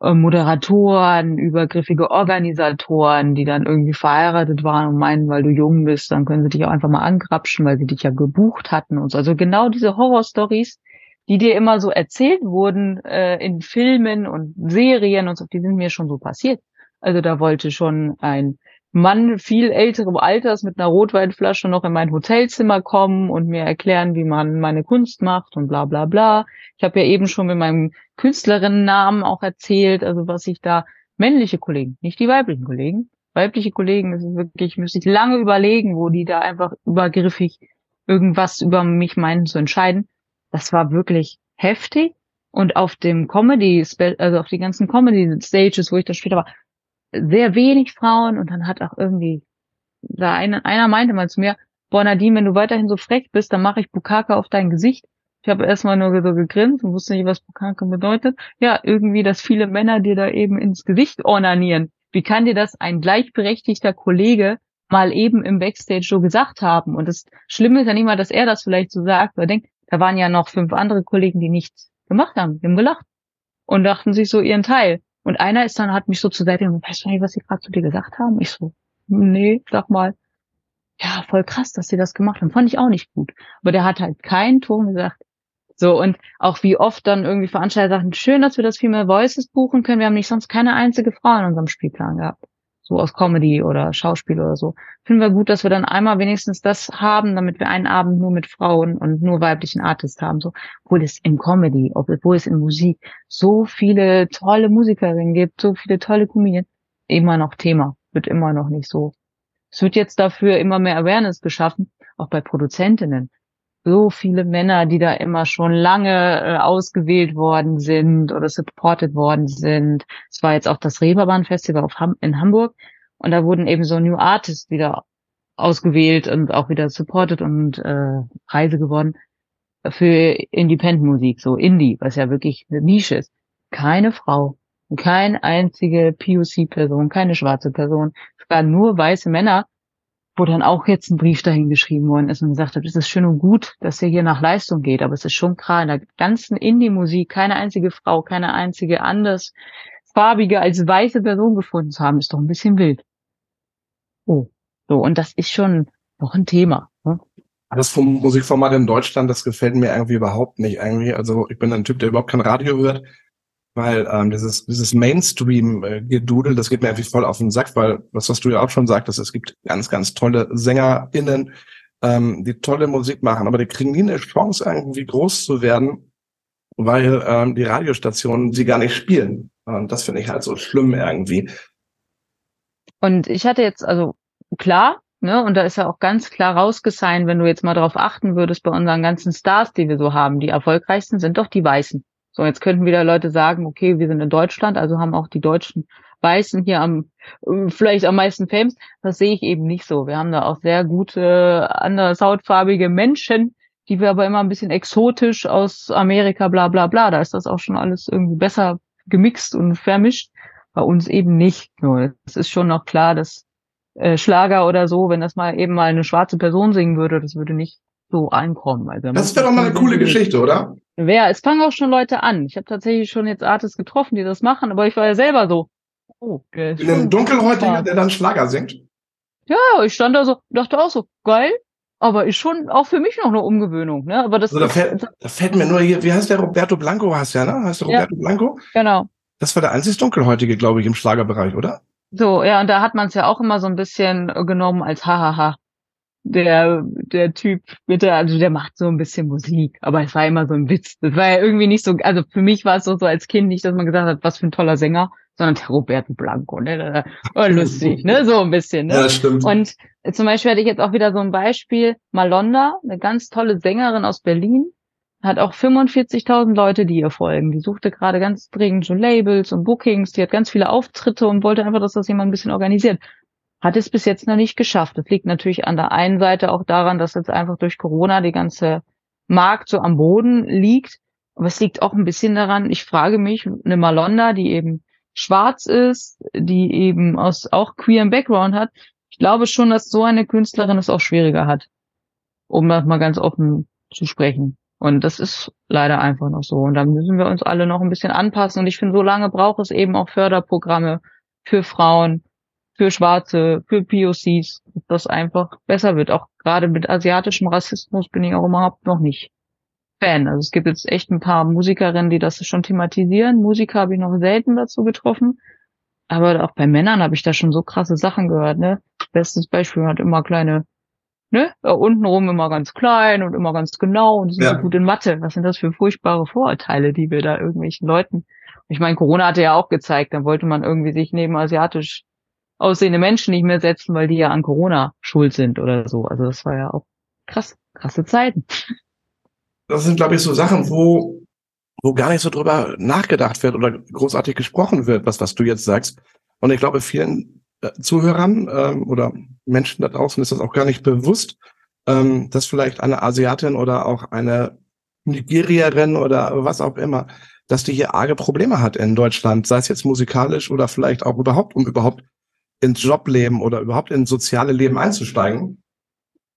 äh, Moderatoren, übergriffige Organisatoren, die dann irgendwie verheiratet waren und meinen, weil du jung bist, dann können sie dich auch einfach mal angrapschen, weil sie dich ja gebucht hatten und so. Also genau diese Horrorstories, die dir immer so erzählt wurden äh, in Filmen und Serien und so, die sind mir schon so passiert. Also da wollte schon ein Mann viel älterem Alters mit einer Rotweinflasche noch in mein Hotelzimmer kommen und mir erklären, wie man meine Kunst macht und bla bla bla. Ich habe ja eben schon mit meinem Künstlerinnennamen auch erzählt, also was ich da männliche Kollegen, nicht die weiblichen Kollegen, weibliche Kollegen, das ist wirklich, müsste ich lange überlegen, wo die da einfach übergriffig irgendwas über mich meinen zu entscheiden das war wirklich heftig. Und auf dem Comedy, also auf die ganzen Comedy-Stages, wo ich da später war, sehr wenig Frauen und dann hat auch irgendwie, da einer, einer meinte mal zu mir, boah Nadine, wenn du weiterhin so frech bist, dann mache ich Bukake auf dein Gesicht. Ich habe erstmal nur so gegrinst und wusste nicht, was Bukake bedeutet. Ja, irgendwie, dass viele Männer dir da eben ins Gesicht ornanieren. Wie kann dir das ein gleichberechtigter Kollege mal eben im Backstage so gesagt haben? Und das Schlimme ist ja nicht mal, dass er das vielleicht so sagt, weil er denkt, da waren ja noch fünf andere Kollegen, die nichts gemacht haben. Die haben gelacht und dachten sich so ihren Teil. Und einer ist dann, hat mich so zur Seite und weißt du nicht, was sie gerade zu dir gesagt haben? Ich so, nee, sag mal, ja, voll krass, dass sie das gemacht haben. Fand ich auch nicht gut. Aber der hat halt keinen Ton gesagt. So, und auch wie oft dann irgendwie Veranstalter sagten, schön, dass wir das Female Voices buchen können. Wir haben nicht sonst keine einzige Frau in unserem Spielplan gehabt so aus Comedy oder Schauspiel oder so. Finden wir gut, dass wir dann einmal wenigstens das haben, damit wir einen Abend nur mit Frauen und nur weiblichen Artists haben, so. Obwohl es in Comedy, obwohl es in Musik so viele tolle Musikerinnen gibt, so viele tolle Comedians, immer noch Thema, wird immer noch nicht so. Es wird jetzt dafür immer mehr Awareness geschaffen, auch bei Produzentinnen so viele Männer, die da immer schon lange äh, ausgewählt worden sind oder supported worden sind. Es war jetzt auch das Reeperbahn Festival Ham in Hamburg und da wurden eben so New Artists wieder ausgewählt und auch wieder supported und äh, Preise gewonnen für Independent Musik, so Indie, was ja wirklich eine Nische ist. Keine Frau, keine einzige POC-Person, keine schwarze Person, es waren nur weiße Männer, wo dann auch jetzt ein Brief dahin geschrieben worden ist und gesagt hat, es ist schön und gut, dass er hier nach Leistung geht, aber es ist schon klar, in der ganzen Indie-Musik keine einzige Frau, keine einzige anders farbige als weiße Person gefunden zu haben, ist doch ein bisschen wild. Oh, so, und das ist schon noch ein Thema. Ne? Das vom Musikformat in Deutschland, das gefällt mir irgendwie überhaupt nicht. Irgendwie, also ich bin ein Typ, der überhaupt kein Radio hört weil ähm, dieses, dieses Mainstream-Gedudel, das geht mir einfach voll auf den Sack, weil was, was du ja auch schon sagtest, es gibt ganz, ganz tolle SängerInnen, ähm, die tolle Musik machen, aber die kriegen nie eine Chance, irgendwie groß zu werden, weil ähm, die Radiostationen sie gar nicht spielen. Und das finde ich halt so schlimm irgendwie. Und ich hatte jetzt, also klar, ne, und da ist ja auch ganz klar rausgesein, wenn du jetzt mal darauf achten würdest, bei unseren ganzen Stars, die wir so haben, die erfolgreichsten sind doch die Weißen. So, jetzt könnten wieder Leute sagen, okay, wir sind in Deutschland, also haben auch die deutschen Weißen hier am äh, vielleicht am meisten Fames. Das sehe ich eben nicht so. Wir haben da auch sehr gute anders hautfarbige Menschen, die wir aber immer ein bisschen exotisch aus Amerika, bla bla bla. Da ist das auch schon alles irgendwie besser gemixt und vermischt. Bei uns eben nicht. Es ist schon noch klar, dass äh, Schlager oder so, wenn das mal eben mal eine schwarze Person singen würde, das würde nicht so einkommen. Also, das wäre doch mal eine coole Geschichte, oder? Wer? Es fangen auch schon Leute an. Ich habe tatsächlich schon jetzt Artists getroffen, die das machen, aber ich war ja selber so. Oh, der ist Ein Dunkelhäutiger, der dann Schlager singt? Ja, ich stand da so, dachte auch so, geil, aber ist schon auch für mich noch eine Umgewöhnung, ne? Aber das also da, fällt, da fällt mir nur hier, wie heißt der Roberto Blanco, hast du ja, ne? Heißt der Roberto ja, Blanco? Genau. Das war der einzig Dunkelhäutige, glaube ich, im Schlagerbereich, oder? So, ja, und da hat man es ja auch immer so ein bisschen genommen als hahaha. Der, der Typ, bitte, also der macht so ein bisschen Musik, aber es war immer so ein Witz. Das war ja irgendwie nicht so, also für mich war es so, so als Kind nicht, dass man gesagt hat, was für ein toller Sänger, sondern der Roberto Blanco, ne? Oh, lustig, ne? So ein bisschen, ne? Ja, stimmt. Und zum Beispiel hatte ich jetzt auch wieder so ein Beispiel, Malonda, eine ganz tolle Sängerin aus Berlin, hat auch 45.000 Leute, die ihr folgen. Die suchte gerade ganz dringend schon Labels und Bookings, die hat ganz viele Auftritte und wollte einfach, dass das jemand ein bisschen organisiert. Hat es bis jetzt noch nicht geschafft. Das liegt natürlich an der einen Seite auch daran, dass jetzt einfach durch Corona die ganze Markt so am Boden liegt. Aber es liegt auch ein bisschen daran, ich frage mich, eine Malonda, die eben schwarz ist, die eben aus auch queeren Background hat, ich glaube schon, dass so eine Künstlerin es auch schwieriger hat, um das mal ganz offen zu sprechen. Und das ist leider einfach noch so. Und da müssen wir uns alle noch ein bisschen anpassen. Und ich finde, so lange braucht es eben auch Förderprogramme für Frauen, für Schwarze, für POCs, dass das einfach besser wird. Auch gerade mit asiatischem Rassismus bin ich auch überhaupt noch nicht Fan. Also es gibt jetzt echt ein paar Musikerinnen, die das schon thematisieren. Musiker habe ich noch selten dazu getroffen. Aber auch bei Männern habe ich da schon so krasse Sachen gehört, ne? Bestes Beispiel hat immer kleine ne, da unten rum immer ganz klein und immer ganz genau und sind ja. so gut in Mathe. Was sind das für furchtbare Vorurteile, die wir da irgendwelchen Leuten. Ich meine, Corona hatte ja auch gezeigt, dann wollte man irgendwie sich neben asiatisch aussehende Menschen nicht mehr setzen, weil die ja an Corona schuld sind oder so. Also das war ja auch krass, krasse Zeiten. Das sind, glaube ich, so Sachen, wo, wo gar nicht so drüber nachgedacht wird oder großartig gesprochen wird, was, was du jetzt sagst. Und ich glaube, vielen äh, Zuhörern ähm, oder Menschen da draußen ist das auch gar nicht bewusst, ähm, dass vielleicht eine Asiatin oder auch eine Nigerierin oder was auch immer, dass die hier arge Probleme hat in Deutschland, sei es jetzt musikalisch oder vielleicht auch überhaupt, um überhaupt ins Jobleben oder überhaupt ins soziale Leben einzusteigen.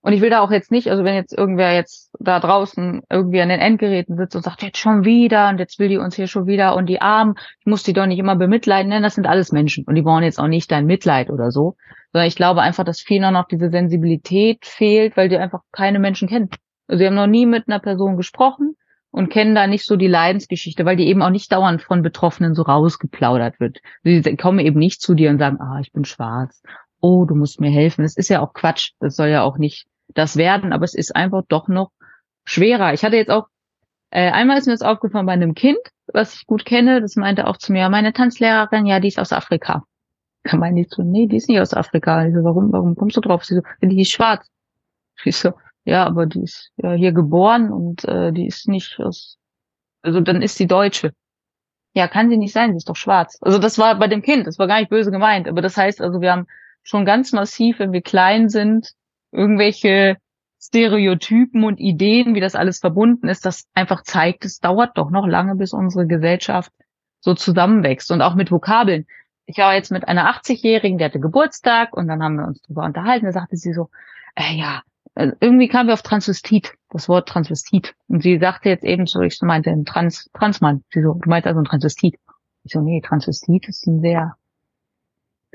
Und ich will da auch jetzt nicht, also wenn jetzt irgendwer jetzt da draußen irgendwie an den Endgeräten sitzt und sagt, jetzt schon wieder und jetzt will die uns hier schon wieder und die Armen, ich muss die doch nicht immer bemitleiden, denn das sind alles Menschen und die brauchen jetzt auch nicht dein Mitleid oder so, sondern ich glaube einfach, dass vielen noch diese Sensibilität fehlt, weil die einfach keine Menschen kennen. Also sie haben noch nie mit einer Person gesprochen und kennen da nicht so die Leidensgeschichte, weil die eben auch nicht dauernd von Betroffenen so rausgeplaudert wird. Sie kommen eben nicht zu dir und sagen, ah, ich bin schwarz. Oh, du musst mir helfen. Das ist ja auch Quatsch. Das soll ja auch nicht das werden, aber es ist einfach doch noch schwerer. Ich hatte jetzt auch, äh, einmal ist mir das aufgefallen bei einem Kind, was ich gut kenne, das meinte auch zu mir, meine Tanzlehrerin, ja, die ist aus Afrika. Da meinte ich so, nee, die ist nicht aus Afrika. Ich so, warum, warum kommst du drauf? Sie so, die ist schwarz. Ich so, ja, aber die ist ja hier geboren und äh, die ist nicht aus, also dann ist sie Deutsche. Ja, kann sie nicht sein, sie ist doch schwarz. Also das war bei dem Kind, das war gar nicht böse gemeint, aber das heißt also, wir haben schon ganz massiv, wenn wir klein sind, irgendwelche Stereotypen und Ideen, wie das alles verbunden ist, das einfach zeigt, es dauert doch noch lange, bis unsere Gesellschaft so zusammenwächst. Und auch mit Vokabeln. Ich war jetzt mit einer 80-Jährigen, die hatte Geburtstag und dann haben wir uns darüber unterhalten. Da sagte sie so, äh, ja, äh, irgendwie kamen wir auf Transvestit, das Wort Transvestit. Und sie sagte jetzt eben so, ich meinte ein Trans, Transmann. Sie so, du meinst also ein Transvestit. Ich so, nee, Transvestit ist ein sehr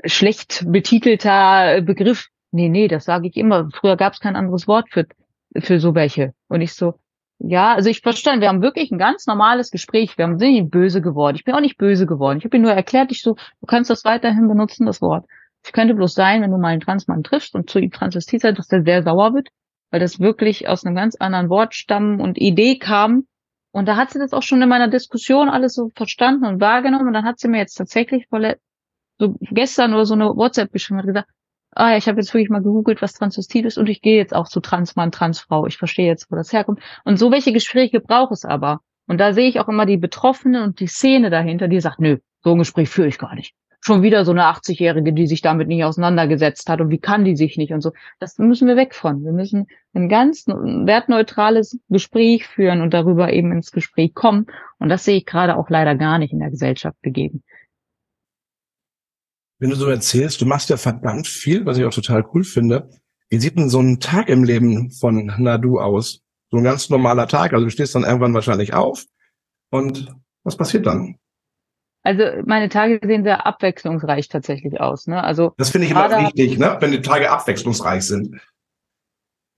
schlecht betitelter Begriff. Nee, nee, das sage ich immer. Früher gab es kein anderes Wort für, für so welche. Und ich so, ja, also ich verstehe, wir haben wirklich ein ganz normales Gespräch. Wir haben sind nicht böse geworden. Ich bin auch nicht böse geworden. Ich habe ihm nur erklärt, ich so, du kannst das weiterhin benutzen, das Wort. Es könnte bloß sein, wenn du mal einen Transmann triffst und zu ihm Transvestit seid, dass der sehr sauer wird, weil das wirklich aus einem ganz anderen Wortstamm und Idee kam. Und da hat sie das auch schon in meiner Diskussion alles so verstanden und wahrgenommen. Und dann hat sie mir jetzt tatsächlich so gestern oder so eine WhatsApp geschrieben und gesagt, ah ja, ich habe jetzt wirklich mal gegoogelt, was Transvestit ist und ich gehe jetzt auch zu Transmann, Transfrau. Ich verstehe jetzt, wo das herkommt. Und so welche Gespräche braucht es aber. Und da sehe ich auch immer die Betroffenen und die Szene dahinter, die sagt, nö, so ein Gespräch führe ich gar nicht. Schon wieder so eine 80-Jährige, die sich damit nicht auseinandergesetzt hat und wie kann die sich nicht und so. Das müssen wir weg von. Wir müssen ein ganz wertneutrales Gespräch führen und darüber eben ins Gespräch kommen. Und das sehe ich gerade auch leider gar nicht in der Gesellschaft begeben wenn du so erzählst, du machst ja verdammt viel, was ich auch total cool finde. Wie sieht denn so ein Tag im Leben von Nadu aus? So ein ganz normaler Tag. Also du stehst dann irgendwann wahrscheinlich auf. Und was passiert dann? Also meine Tage sehen sehr abwechslungsreich tatsächlich aus. Ne? Also das finde ich immer wichtig, ne? wenn die Tage abwechslungsreich sind.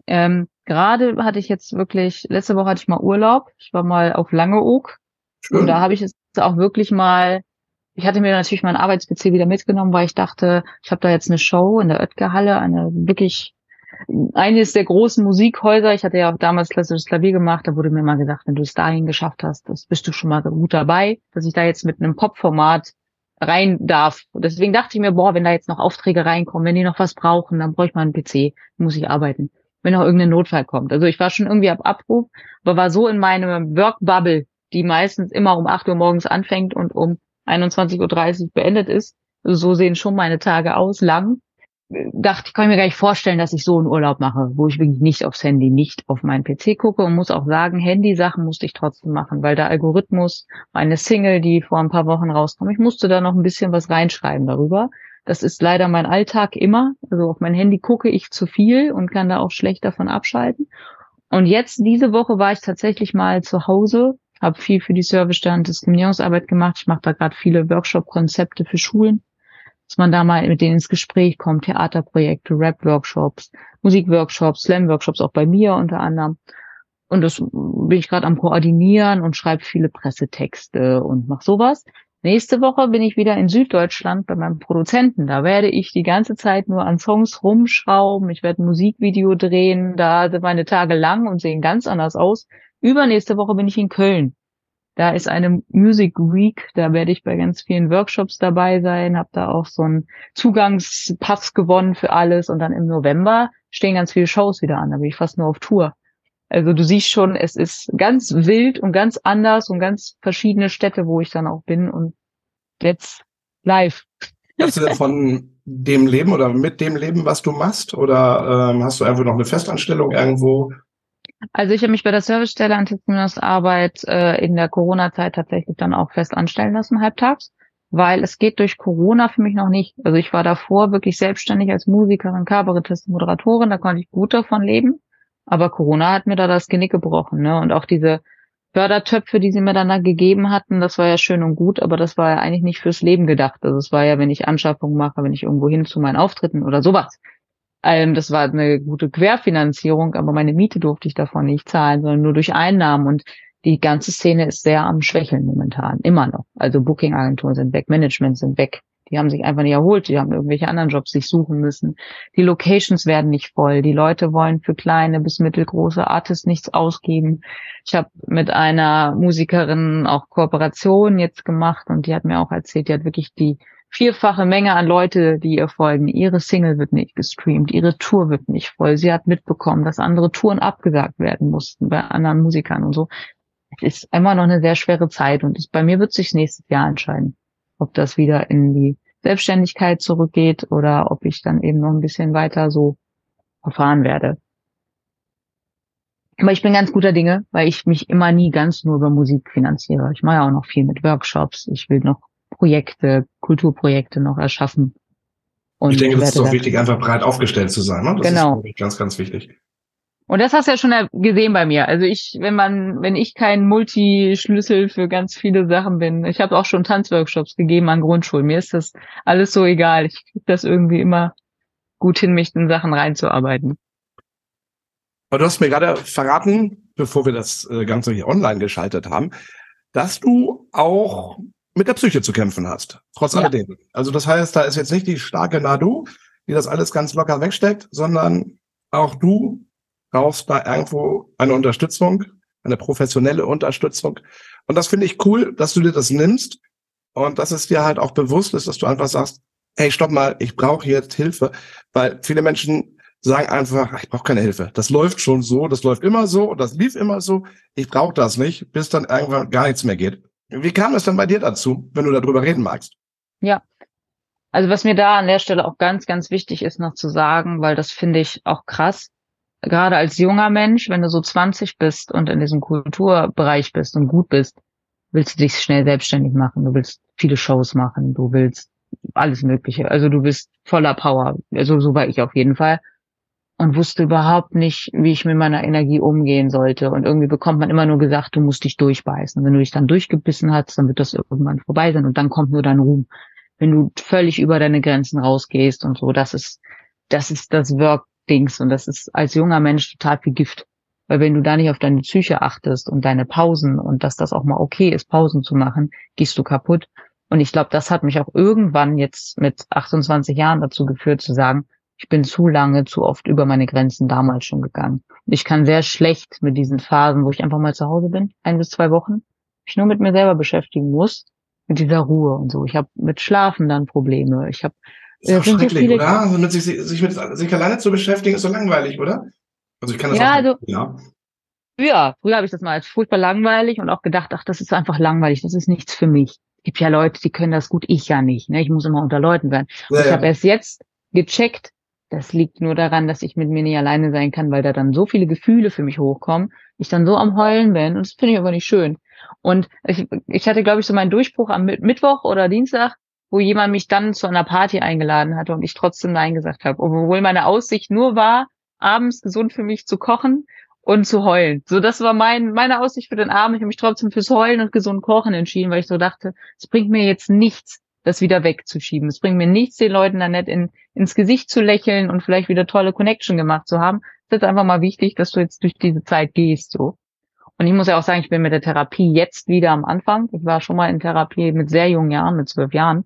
Ähm, gerade hatte ich jetzt wirklich, letzte Woche hatte ich mal Urlaub. Ich war mal auf Langeoog. Schön. Und da habe ich jetzt auch wirklich mal, ich hatte mir natürlich meinen Arbeits-PC wieder mitgenommen, weil ich dachte, ich habe da jetzt eine Show in der Oetker-Halle, eine wirklich eines der großen Musikhäuser. Ich hatte ja auch damals klassisches Klavier gemacht. Da wurde mir mal gesagt, wenn du es dahin geschafft hast, das bist du schon mal gut dabei, dass ich da jetzt mit einem Pop-Format rein darf. Und deswegen dachte ich mir, boah, wenn da jetzt noch Aufträge reinkommen, wenn die noch was brauchen, dann brauche ich mal einen PC, muss ich arbeiten. Wenn noch irgendein Notfall kommt. Also ich war schon irgendwie ab Abruf, aber war so in meinem Work-Bubble, die meistens immer um 8 Uhr morgens anfängt und um 21.30 Uhr beendet ist. Also so sehen schon meine Tage aus, lang dachte, ich kann mir gar nicht vorstellen, dass ich so einen Urlaub mache, wo ich wirklich nicht aufs Handy, nicht auf meinen PC gucke und muss auch sagen, Handy-Sachen musste ich trotzdem machen, weil der Algorithmus, meine Single, die vor ein paar Wochen rauskam, ich musste da noch ein bisschen was reinschreiben darüber. Das ist leider mein Alltag immer. Also auf mein Handy gucke ich zu viel und kann da auch schlecht davon abschalten. Und jetzt, diese Woche war ich tatsächlich mal zu Hause, habe viel für die Servicestelle und Diskriminierungsarbeit gemacht. Ich mache da gerade viele Workshop-Konzepte für Schulen dass man da mal mit denen ins Gespräch kommt, Theaterprojekte, Rap-Workshops, Musik-Workshops, Slam-Workshops auch bei mir unter anderem. Und das bin ich gerade am Koordinieren und schreibe viele Pressetexte und mach sowas. Nächste Woche bin ich wieder in Süddeutschland bei meinem Produzenten. Da werde ich die ganze Zeit nur an Songs rumschrauben. Ich werde ein Musikvideo drehen. Da sind meine Tage lang und sehen ganz anders aus. Übernächste Woche bin ich in Köln. Da ist eine Music Week, da werde ich bei ganz vielen Workshops dabei sein, habe da auch so einen Zugangspass gewonnen für alles und dann im November stehen ganz viele Shows wieder an, da bin ich fast nur auf Tour. Also du siehst schon, es ist ganz wild und ganz anders und ganz verschiedene Städte, wo ich dann auch bin und jetzt live. Hast du denn von dem Leben oder mit dem Leben, was du machst? Oder ähm, hast du einfach noch eine Festanstellung irgendwo? Also ich habe mich bei der Servicestelle Antidiskriminierungsarbeit äh, in der Corona-Zeit tatsächlich dann auch fest anstellen lassen, halbtags, weil es geht durch Corona für mich noch nicht. Also ich war davor wirklich selbstständig als Musikerin, Kabarettistin, Moderatorin, da konnte ich gut davon leben. Aber Corona hat mir da das Genick gebrochen, ne? Und auch diese Fördertöpfe, die sie mir dann da gegeben hatten, das war ja schön und gut, aber das war ja eigentlich nicht fürs Leben gedacht. Also es war ja, wenn ich Anschaffung mache, wenn ich irgendwo hin zu meinen Auftritten oder sowas. Ähm, das war eine gute Querfinanzierung, aber meine Miete durfte ich davon nicht zahlen, sondern nur durch Einnahmen. Und die ganze Szene ist sehr am Schwächeln momentan, immer noch. Also Booking-Agenturen sind weg, Management sind weg. Die haben sich einfach nicht erholt, die haben irgendwelche anderen Jobs sich suchen müssen. Die Locations werden nicht voll. Die Leute wollen für kleine bis mittelgroße Artists nichts ausgeben. Ich habe mit einer Musikerin auch Kooperation jetzt gemacht und die hat mir auch erzählt, die hat wirklich die vierfache Menge an Leute, die ihr folgen. Ihre Single wird nicht gestreamt, ihre Tour wird nicht voll. Sie hat mitbekommen, dass andere Touren abgesagt werden mussten bei anderen Musikern und so. Es ist immer noch eine sehr schwere Zeit und bei mir wird sich nächstes Jahr entscheiden, ob das wieder in die Selbstständigkeit zurückgeht oder ob ich dann eben noch ein bisschen weiter so verfahren werde. Aber ich bin ganz guter Dinge, weil ich mich immer nie ganz nur über Musik finanziere. Ich mache ja auch noch viel mit Workshops. Ich will noch Projekte, Kulturprojekte noch erschaffen. Und ich denke, das ist auch wichtig, einfach breit aufgestellt zu sein. Ne? Das genau. ist ganz, ganz wichtig. Und das hast du ja schon gesehen bei mir. Also ich, wenn man, wenn ich kein Multischlüssel für ganz viele Sachen bin, ich habe auch schon Tanzworkshops gegeben an Grundschulen. Mir ist das alles so egal. Ich kriege das irgendwie immer gut hin, mich in Sachen reinzuarbeiten. Aber du hast mir gerade verraten, bevor wir das äh, Ganze hier online geschaltet haben, dass du auch mit der Psyche zu kämpfen hast, trotz ja. alledem. Also das heißt, da ist jetzt nicht die starke Nadu, die das alles ganz locker wegsteckt, sondern auch du brauchst da irgendwo eine Unterstützung, eine professionelle Unterstützung. Und das finde ich cool, dass du dir das nimmst und dass es dir halt auch bewusst ist, dass du einfach sagst, hey, stopp mal, ich brauche jetzt Hilfe, weil viele Menschen sagen einfach, ich brauche keine Hilfe. Das läuft schon so, das läuft immer so und das lief immer so. Ich brauche das nicht, bis dann irgendwann gar nichts mehr geht. Wie kam es denn bei dir dazu, wenn du darüber reden magst? Ja. Also was mir da an der Stelle auch ganz, ganz wichtig ist noch zu sagen, weil das finde ich auch krass, gerade als junger Mensch, wenn du so 20 bist und in diesem Kulturbereich bist und gut bist, willst du dich schnell selbstständig machen, du willst viele Shows machen, du willst alles Mögliche. Also du bist voller Power. Also so war ich auf jeden Fall. Und wusste überhaupt nicht, wie ich mit meiner Energie umgehen sollte. Und irgendwie bekommt man immer nur gesagt, du musst dich durchbeißen. Wenn du dich dann durchgebissen hast, dann wird das irgendwann vorbei sein und dann kommt nur dein Ruhm. Wenn du völlig über deine Grenzen rausgehst und so, das ist, das ist das Work-Dings und das ist als junger Mensch total viel Gift. Weil wenn du da nicht auf deine Psyche achtest und deine Pausen und dass das auch mal okay ist, Pausen zu machen, gehst du kaputt. Und ich glaube, das hat mich auch irgendwann jetzt mit 28 Jahren dazu geführt zu sagen, ich bin zu lange, zu oft über meine Grenzen damals schon gegangen. Ich kann sehr schlecht mit diesen Phasen, wo ich einfach mal zu Hause bin, ein bis zwei Wochen, ich nur mit mir selber beschäftigen muss, mit dieser Ruhe und so. Ich habe mit Schlafen dann Probleme. Ich habe ist doch schrecklich, so oder? Also mit sich, sich mit sich alleine zu beschäftigen, ist so langweilig, oder? Also ich kann das ja, auch. Also, ja. Ja, früher habe ich das mal als furchtbar langweilig und auch gedacht, ach, das ist einfach langweilig, das ist nichts für mich. Es gibt ja Leute, die können das gut, ich ja nicht. Ne? Ich muss immer unter Leuten werden. Ja, ich ja. habe erst jetzt gecheckt, das liegt nur daran, dass ich mit mir nicht alleine sein kann, weil da dann so viele Gefühle für mich hochkommen, ich dann so am Heulen bin und das finde ich aber nicht schön. Und ich, ich hatte, glaube ich, so meinen Durchbruch am Mittwoch oder Dienstag, wo jemand mich dann zu einer Party eingeladen hatte und ich trotzdem Nein gesagt habe, obwohl meine Aussicht nur war, abends gesund für mich zu kochen und zu heulen. So, das war mein, meine Aussicht für den Abend. Ich habe mich trotzdem fürs Heulen und gesund Kochen entschieden, weil ich so dachte, es bringt mir jetzt nichts, das wieder wegzuschieben. Es bringt mir nichts, den Leuten dann nicht in, ins Gesicht zu lächeln und vielleicht wieder tolle Connection gemacht zu haben. Es ist einfach mal wichtig, dass du jetzt durch diese Zeit gehst, so. Und ich muss ja auch sagen, ich bin mit der Therapie jetzt wieder am Anfang. Ich war schon mal in Therapie mit sehr jungen Jahren, mit zwölf Jahren,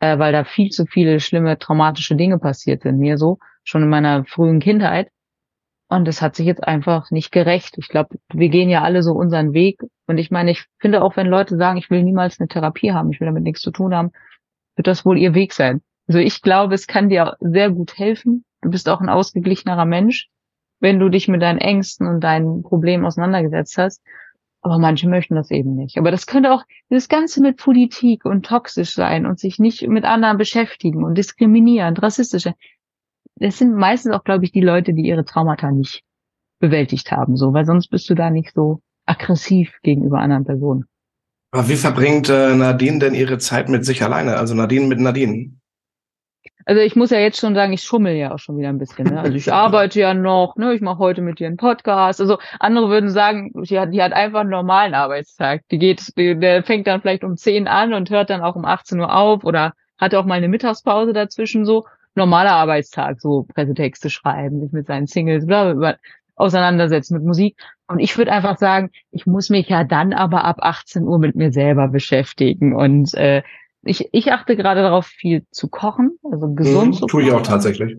äh, weil da viel zu viele schlimme, traumatische Dinge passiert sind mir so, schon in meiner frühen Kindheit. Und das hat sich jetzt einfach nicht gerecht. Ich glaube, wir gehen ja alle so unseren Weg. Und ich meine, ich finde auch, wenn Leute sagen, ich will niemals eine Therapie haben, ich will damit nichts zu tun haben, wird das wohl ihr Weg sein. Also ich glaube, es kann dir sehr gut helfen. Du bist auch ein ausgeglichenerer Mensch, wenn du dich mit deinen Ängsten und deinen Problemen auseinandergesetzt hast. Aber manche möchten das eben nicht. Aber das könnte auch das Ganze mit Politik und toxisch sein und sich nicht mit anderen beschäftigen und diskriminieren, rassistisch das sind meistens auch, glaube ich, die Leute, die ihre Traumata nicht bewältigt haben, so, weil sonst bist du da nicht so aggressiv gegenüber anderen Personen. Aber wie verbringt äh, Nadine denn ihre Zeit mit sich alleine? Also Nadine mit Nadine? Also ich muss ja jetzt schon sagen, ich schummel ja auch schon wieder ein bisschen. Ne? Also ich arbeite ja noch, ne? ich mache heute mit dir einen Podcast. Also andere würden sagen, die hat, die hat einfach einen normalen Arbeitstag. Die geht, die, der fängt dann vielleicht um 10 an und hört dann auch um 18 Uhr auf oder hat auch mal eine Mittagspause dazwischen so normaler Arbeitstag, so Pressetexte schreiben, sich mit seinen Singles, bla, bla, auseinandersetzen mit Musik. Und ich würde einfach sagen, ich muss mich ja dann aber ab 18 Uhr mit mir selber beschäftigen. Und äh, ich, ich achte gerade darauf, viel zu kochen, also gesund mhm, zu kochen. Tue ich auch tatsächlich.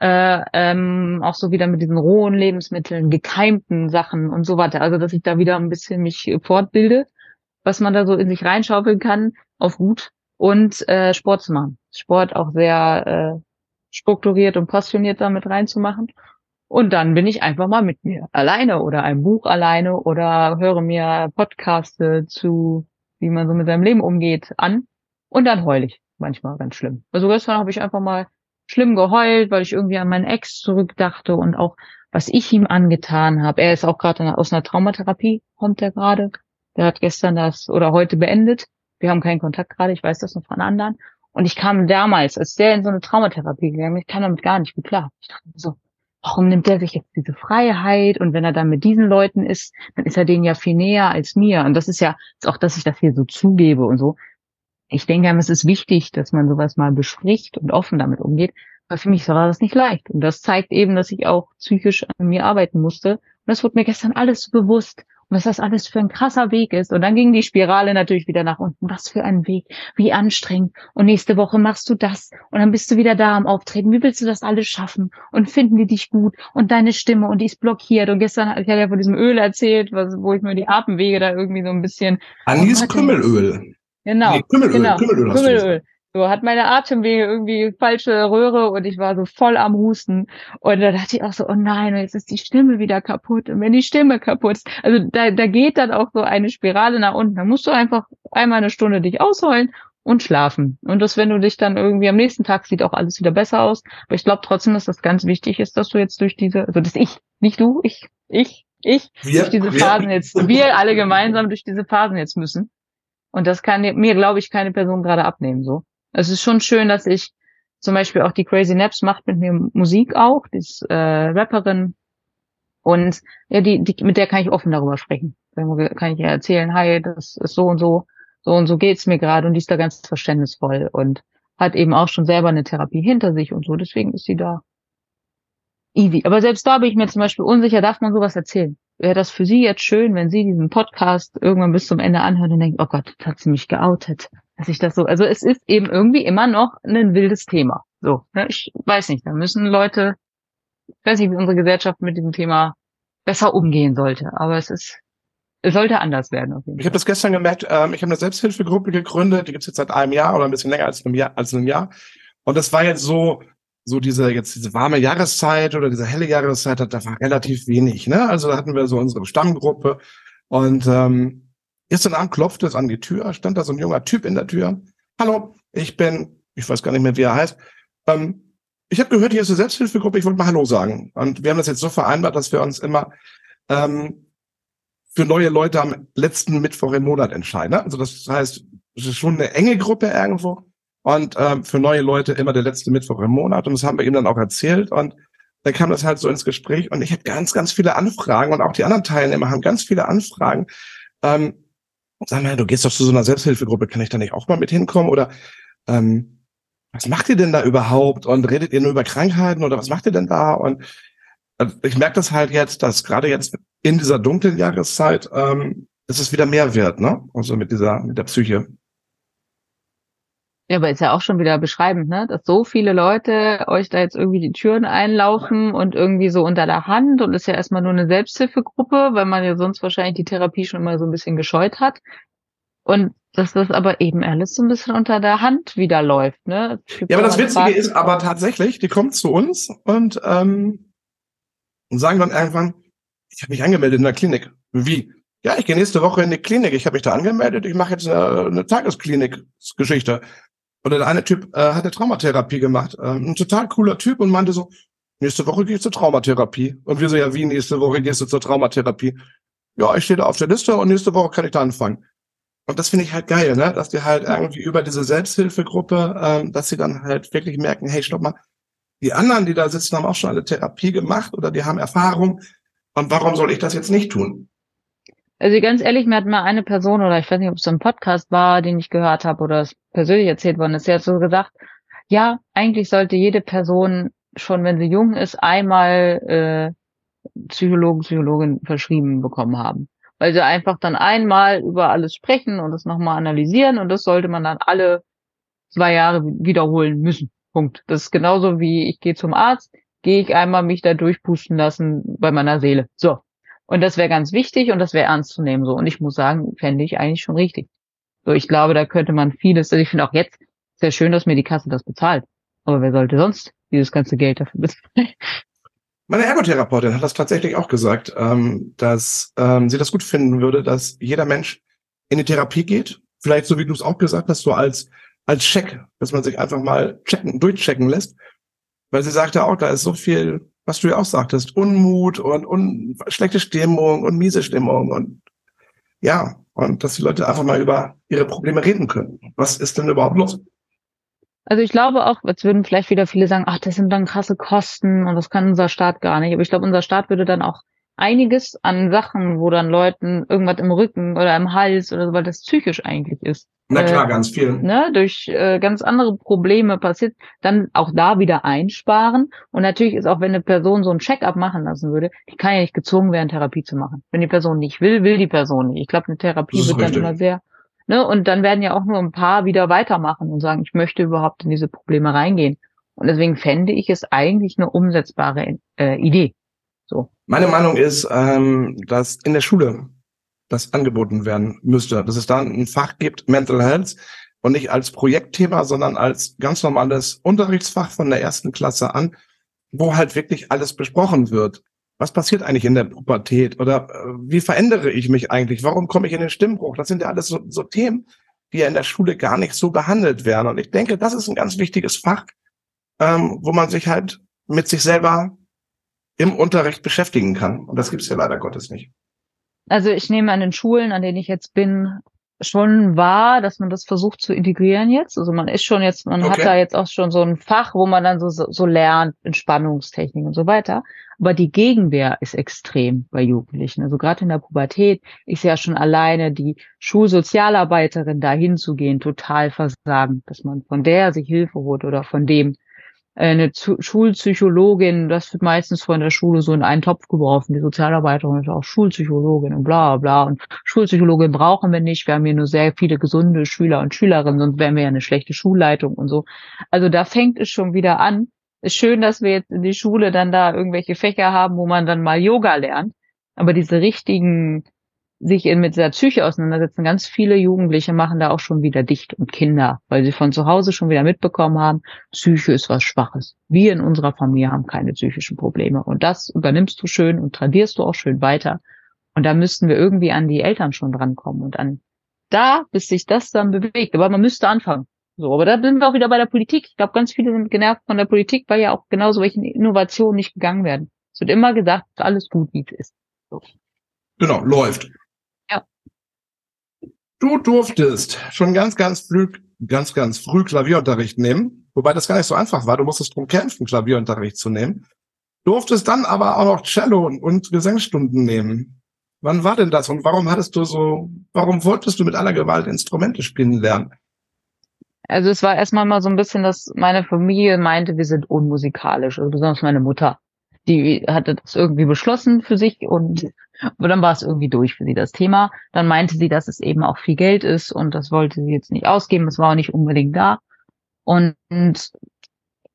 Äh, ähm, auch so wieder mit diesen rohen Lebensmitteln, gekeimten Sachen und so weiter. Also dass ich da wieder ein bisschen mich fortbilde, was man da so in sich reinschaufeln kann, auf gut und äh, Sport zu machen. Sport auch sehr äh, strukturiert und passioniert damit reinzumachen. Und dann bin ich einfach mal mit mir alleine oder ein Buch alleine oder höre mir Podcasts zu, wie man so mit seinem Leben umgeht, an. Und dann heule ich manchmal ganz schlimm. Also gestern habe ich einfach mal schlimm geheult, weil ich irgendwie an meinen Ex zurückdachte und auch was ich ihm angetan habe. Er ist auch gerade aus einer Traumatherapie, kommt er gerade. Der hat gestern das oder heute beendet. Wir haben keinen Kontakt gerade, ich weiß das noch von anderen. Und ich kam damals, als der in so eine Traumatherapie gegangen ist, ich kam damit gar nicht gut klar. Ich dachte so, warum nimmt der sich jetzt diese Freiheit? Und wenn er dann mit diesen Leuten ist, dann ist er denen ja viel näher als mir. Und das ist ja auch, dass ich das hier so zugebe und so. Ich denke, es ist wichtig, dass man sowas mal bespricht und offen damit umgeht. Aber für mich war das nicht leicht. Und das zeigt eben, dass ich auch psychisch an mir arbeiten musste. Und das wurde mir gestern alles bewusst was das alles für ein krasser Weg ist. Und dann ging die Spirale natürlich wieder nach unten. Was für ein Weg, wie anstrengend. Und nächste Woche machst du das und dann bist du wieder da am Auftreten. Wie willst du das alles schaffen? Und finden die dich gut? Und deine Stimme und die ist blockiert. Und gestern hatte ich ja von diesem Öl erzählt, was, wo ich mir die Atemwege da irgendwie so ein bisschen. Anis Kümmelöl. Genau. Nee, Kümmelöl, genau. Kümmelöl, Kümmelöl. So, hat meine Atemwege irgendwie falsche Röhre und ich war so voll am Husten. Und da dachte ich auch so, oh nein, jetzt ist die Stimme wieder kaputt. Und wenn die Stimme kaputt ist, also da, da geht dann auch so eine Spirale nach unten. Da musst du einfach einmal eine Stunde dich ausheulen und schlafen. Und das, wenn du dich dann irgendwie am nächsten Tag sieht auch alles wieder besser aus. Aber ich glaube trotzdem, dass das ganz wichtig ist, dass du jetzt durch diese, also das ich, nicht du, ich, ich, ich, wir, durch diese Phasen wir. jetzt, wir alle gemeinsam durch diese Phasen jetzt müssen. Und das kann mir, glaube ich, keine Person gerade abnehmen, so. Es ist schon schön, dass ich zum Beispiel auch die Crazy Naps macht mit mir Musik auch, die ist äh, Rapperin. Und ja, die, die, mit der kann ich offen darüber sprechen. Dann kann ich ja erzählen, hi, das ist so und so, so und so geht's mir gerade und die ist da ganz verständnisvoll und hat eben auch schon selber eine Therapie hinter sich und so, deswegen ist sie da easy. Aber selbst da bin ich mir zum Beispiel unsicher, darf man sowas erzählen? Wäre das für Sie jetzt schön, wenn Sie diesen Podcast irgendwann bis zum Ende anhören und denken, oh Gott, jetzt hat sie mich geoutet, dass ich das so, also es ist eben irgendwie immer noch ein wildes Thema. So, ne? ich weiß nicht, da müssen Leute, ich weiß nicht, wie unsere Gesellschaft mit diesem Thema besser umgehen sollte, aber es ist, es sollte anders werden. ich habe das gestern gemerkt, ähm, ich habe eine Selbsthilfegruppe gegründet, die gibt's jetzt seit einem Jahr oder ein bisschen länger als einem Jahr, als einem Jahr. Und das war jetzt so, so diese jetzt diese warme Jahreszeit oder diese helle Jahreszeit, da war relativ wenig. Ne? Also da hatten wir so unsere Stammgruppe und ähm, gestern Abend klopfte es an die Tür, stand da so ein junger Typ in der Tür. Hallo, ich bin, ich weiß gar nicht mehr, wie er heißt. Ähm, ich habe gehört, hier ist eine Selbsthilfegruppe, ich wollte mal Hallo sagen. Und wir haben das jetzt so vereinbart, dass wir uns immer ähm, für neue Leute am letzten Mittwoch im Monat entscheiden. Ne? Also das heißt, es ist schon eine enge Gruppe irgendwo und ähm, für neue Leute immer der letzte Mittwoch im Monat. Und das haben wir ihm dann auch erzählt. Und dann kam das halt so ins Gespräch und ich habe ganz, ganz viele Anfragen und auch die anderen Teilnehmer haben ganz viele Anfragen. Ähm, sag mal, du gehst doch zu so einer Selbsthilfegruppe, kann ich da nicht auch mal mit hinkommen? Oder ähm, was macht ihr denn da überhaupt? Und redet ihr nur über Krankheiten oder was macht ihr denn da? Und äh, ich merke das halt jetzt, dass gerade jetzt in dieser dunklen Jahreszeit, ähm, dass es wieder mehr wird, ne? Also mit dieser, mit der Psyche. Ja, aber ist ja auch schon wieder beschreibend, ne? Dass so viele Leute euch da jetzt irgendwie die Türen einlaufen und irgendwie so unter der Hand und ist ja erstmal nur eine Selbsthilfegruppe, weil man ja sonst wahrscheinlich die Therapie schon immer so ein bisschen gescheut hat. Und dass das aber eben alles so ein bisschen unter der Hand wieder läuft, ne? Ja, aber das Witzige ist aber tatsächlich, die kommt zu uns und, ähm, und sagen dann irgendwann, ich habe mich angemeldet in der Klinik. Wie? Ja, ich gehe nächste Woche in die Klinik. Ich habe mich da angemeldet. Ich mache jetzt eine, eine Tagesklinik-Geschichte. Oder der eine Typ äh, hat eine Traumatherapie gemacht. Äh, ein total cooler Typ und meinte so, nächste Woche gehe ich zur Traumatherapie. Und wir so, ja, wie nächste Woche gehst du zur Traumatherapie? Ja, ich stehe da auf der Liste und nächste Woche kann ich da anfangen. Und das finde ich halt geil, ne? dass die halt irgendwie über diese Selbsthilfegruppe, ähm, dass sie dann halt wirklich merken, hey, stopp mal, die anderen, die da sitzen, haben auch schon eine Therapie gemacht oder die haben Erfahrung. Und warum soll ich das jetzt nicht tun? Also ganz ehrlich, mir hat mal eine Person, oder ich weiß nicht, ob es so ein Podcast war, den ich gehört habe oder es persönlich erzählt worden ist, sie hat so gesagt, ja, eigentlich sollte jede Person schon, wenn sie jung ist, einmal äh, Psychologen, Psychologin verschrieben bekommen haben. Weil sie einfach dann einmal über alles sprechen und es nochmal analysieren und das sollte man dann alle zwei Jahre wiederholen müssen. Punkt. Das ist genauso wie ich gehe zum Arzt, gehe ich einmal mich da durchpusten lassen bei meiner Seele. So, und das wäre ganz wichtig und das wäre ernst zu nehmen so. Und ich muss sagen, fände ich eigentlich schon richtig. So, ich glaube, da könnte man vieles, also ich finde auch jetzt sehr schön, dass mir die Kasse das bezahlt. Aber wer sollte sonst dieses ganze Geld dafür bezahlen? Meine Ergotherapeutin hat das tatsächlich auch gesagt, ähm, dass ähm, sie das gut finden würde, dass jeder Mensch in die Therapie geht. Vielleicht so wie du es auch gesagt hast, so als als Check, dass man sich einfach mal checken, durchchecken lässt. Weil sie sagte auch, da ist so viel was du ja auch sagtest, Unmut und, und schlechte Stimmung und miese Stimmung und ja, und dass die Leute einfach mal über ihre Probleme reden können. Was ist denn überhaupt los? Also ich glaube auch, jetzt würden vielleicht wieder viele sagen, ach, das sind dann krasse Kosten und das kann unser Staat gar nicht. Aber ich glaube, unser Staat würde dann auch einiges an Sachen, wo dann Leuten irgendwas im Rücken oder im Hals oder so, weil das psychisch eigentlich ist. Na klar, äh, ganz viel. Ne, durch äh, ganz andere Probleme passiert, dann auch da wieder einsparen. Und natürlich ist auch, wenn eine Person so ein Check-up machen lassen würde, die kann ja nicht gezwungen werden, Therapie zu machen. Wenn die Person nicht will, will die Person nicht. Ich glaube, eine Therapie wird richtig. dann immer sehr, ne, und dann werden ja auch nur ein paar wieder weitermachen und sagen, ich möchte überhaupt in diese Probleme reingehen. Und deswegen fände ich es eigentlich eine umsetzbare äh, Idee. So. Meine Meinung ist, ähm, dass in der Schule das angeboten werden müsste, dass es da ein Fach gibt, Mental Health, und nicht als Projektthema, sondern als ganz normales Unterrichtsfach von der ersten Klasse an, wo halt wirklich alles besprochen wird. Was passiert eigentlich in der Pubertät? Oder äh, wie verändere ich mich eigentlich? Warum komme ich in den Stimmbruch? Das sind ja alles so, so Themen, die ja in der Schule gar nicht so behandelt werden. Und ich denke, das ist ein ganz wichtiges Fach, ähm, wo man sich halt mit sich selber im Unterricht beschäftigen kann. Und das gibt es ja leider Gottes nicht. Also ich nehme an den Schulen, an denen ich jetzt bin, schon wahr, dass man das versucht zu integrieren jetzt. Also man ist schon jetzt, man okay. hat da jetzt auch schon so ein Fach, wo man dann so, so lernt, Entspannungstechnik und so weiter. Aber die Gegenwehr ist extrem bei Jugendlichen. Also gerade in der Pubertät ist ja schon alleine die Schulsozialarbeiterin dahin zu gehen total versagen, dass man von der sich Hilfe holt oder von dem eine Schulpsychologin, das wird meistens von der Schule so in einen Topf geworfen. Die Sozialarbeiterin ist auch Schulpsychologin und bla bla. Und Schulpsychologin brauchen wir nicht. Wir haben hier nur sehr viele gesunde Schüler und Schülerinnen, sonst wären wir ja eine schlechte Schulleitung und so. Also da fängt es schon wieder an. Ist schön, dass wir jetzt in die Schule dann da irgendwelche Fächer haben, wo man dann mal Yoga lernt. Aber diese richtigen sich in, mit der Psyche auseinandersetzen. Ganz viele Jugendliche machen da auch schon wieder dicht und Kinder, weil sie von zu Hause schon wieder mitbekommen haben, Psyche ist was Schwaches. Wir in unserer Familie haben keine psychischen Probleme. Und das übernimmst du schön und tradierst du auch schön weiter. Und da müssten wir irgendwie an die Eltern schon drankommen und an da, bis sich das dann bewegt. Aber man müsste anfangen. So, aber da sind wir auch wieder bei der Politik. Ich glaube, ganz viele sind genervt von der Politik, weil ja auch genau solche Innovationen nicht gegangen werden. Es wird immer gesagt, alles gut, wie es ist. So. Genau, läuft. Du durftest schon ganz, ganz früh, ganz, ganz früh Klavierunterricht nehmen, wobei das gar nicht so einfach war. Du musstest drum kämpfen, Klavierunterricht zu nehmen. Durftest dann aber auch noch Cello und, und Gesangsstunden nehmen. Wann war denn das und warum hattest du so, warum wolltest du mit aller Gewalt Instrumente spielen lernen? Also es war erstmal mal so ein bisschen, dass meine Familie meinte, wir sind unmusikalisch, also besonders meine Mutter die hatte das irgendwie beschlossen für sich und, und dann war es irgendwie durch für sie das Thema. Dann meinte sie, dass es eben auch viel Geld ist und das wollte sie jetzt nicht ausgeben, es war auch nicht unbedingt da. Und